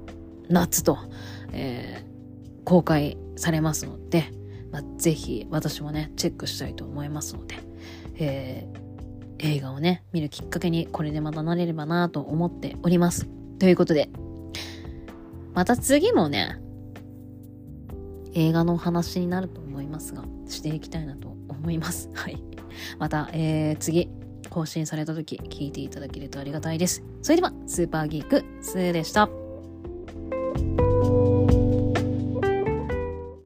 夏と、えー、公開されますので、まあ、ぜひ私もね、チェックしたいと思いますので、えー、映画をね、見るきっかけにこれでまたなれればなと思っております。ということで、また次もね、映画の話になると思いますが、していきたいなと思います。はい。また、えー、次、更新された時、聞いていただけるとありがたいです。それでは、スーパーギーク、2でした。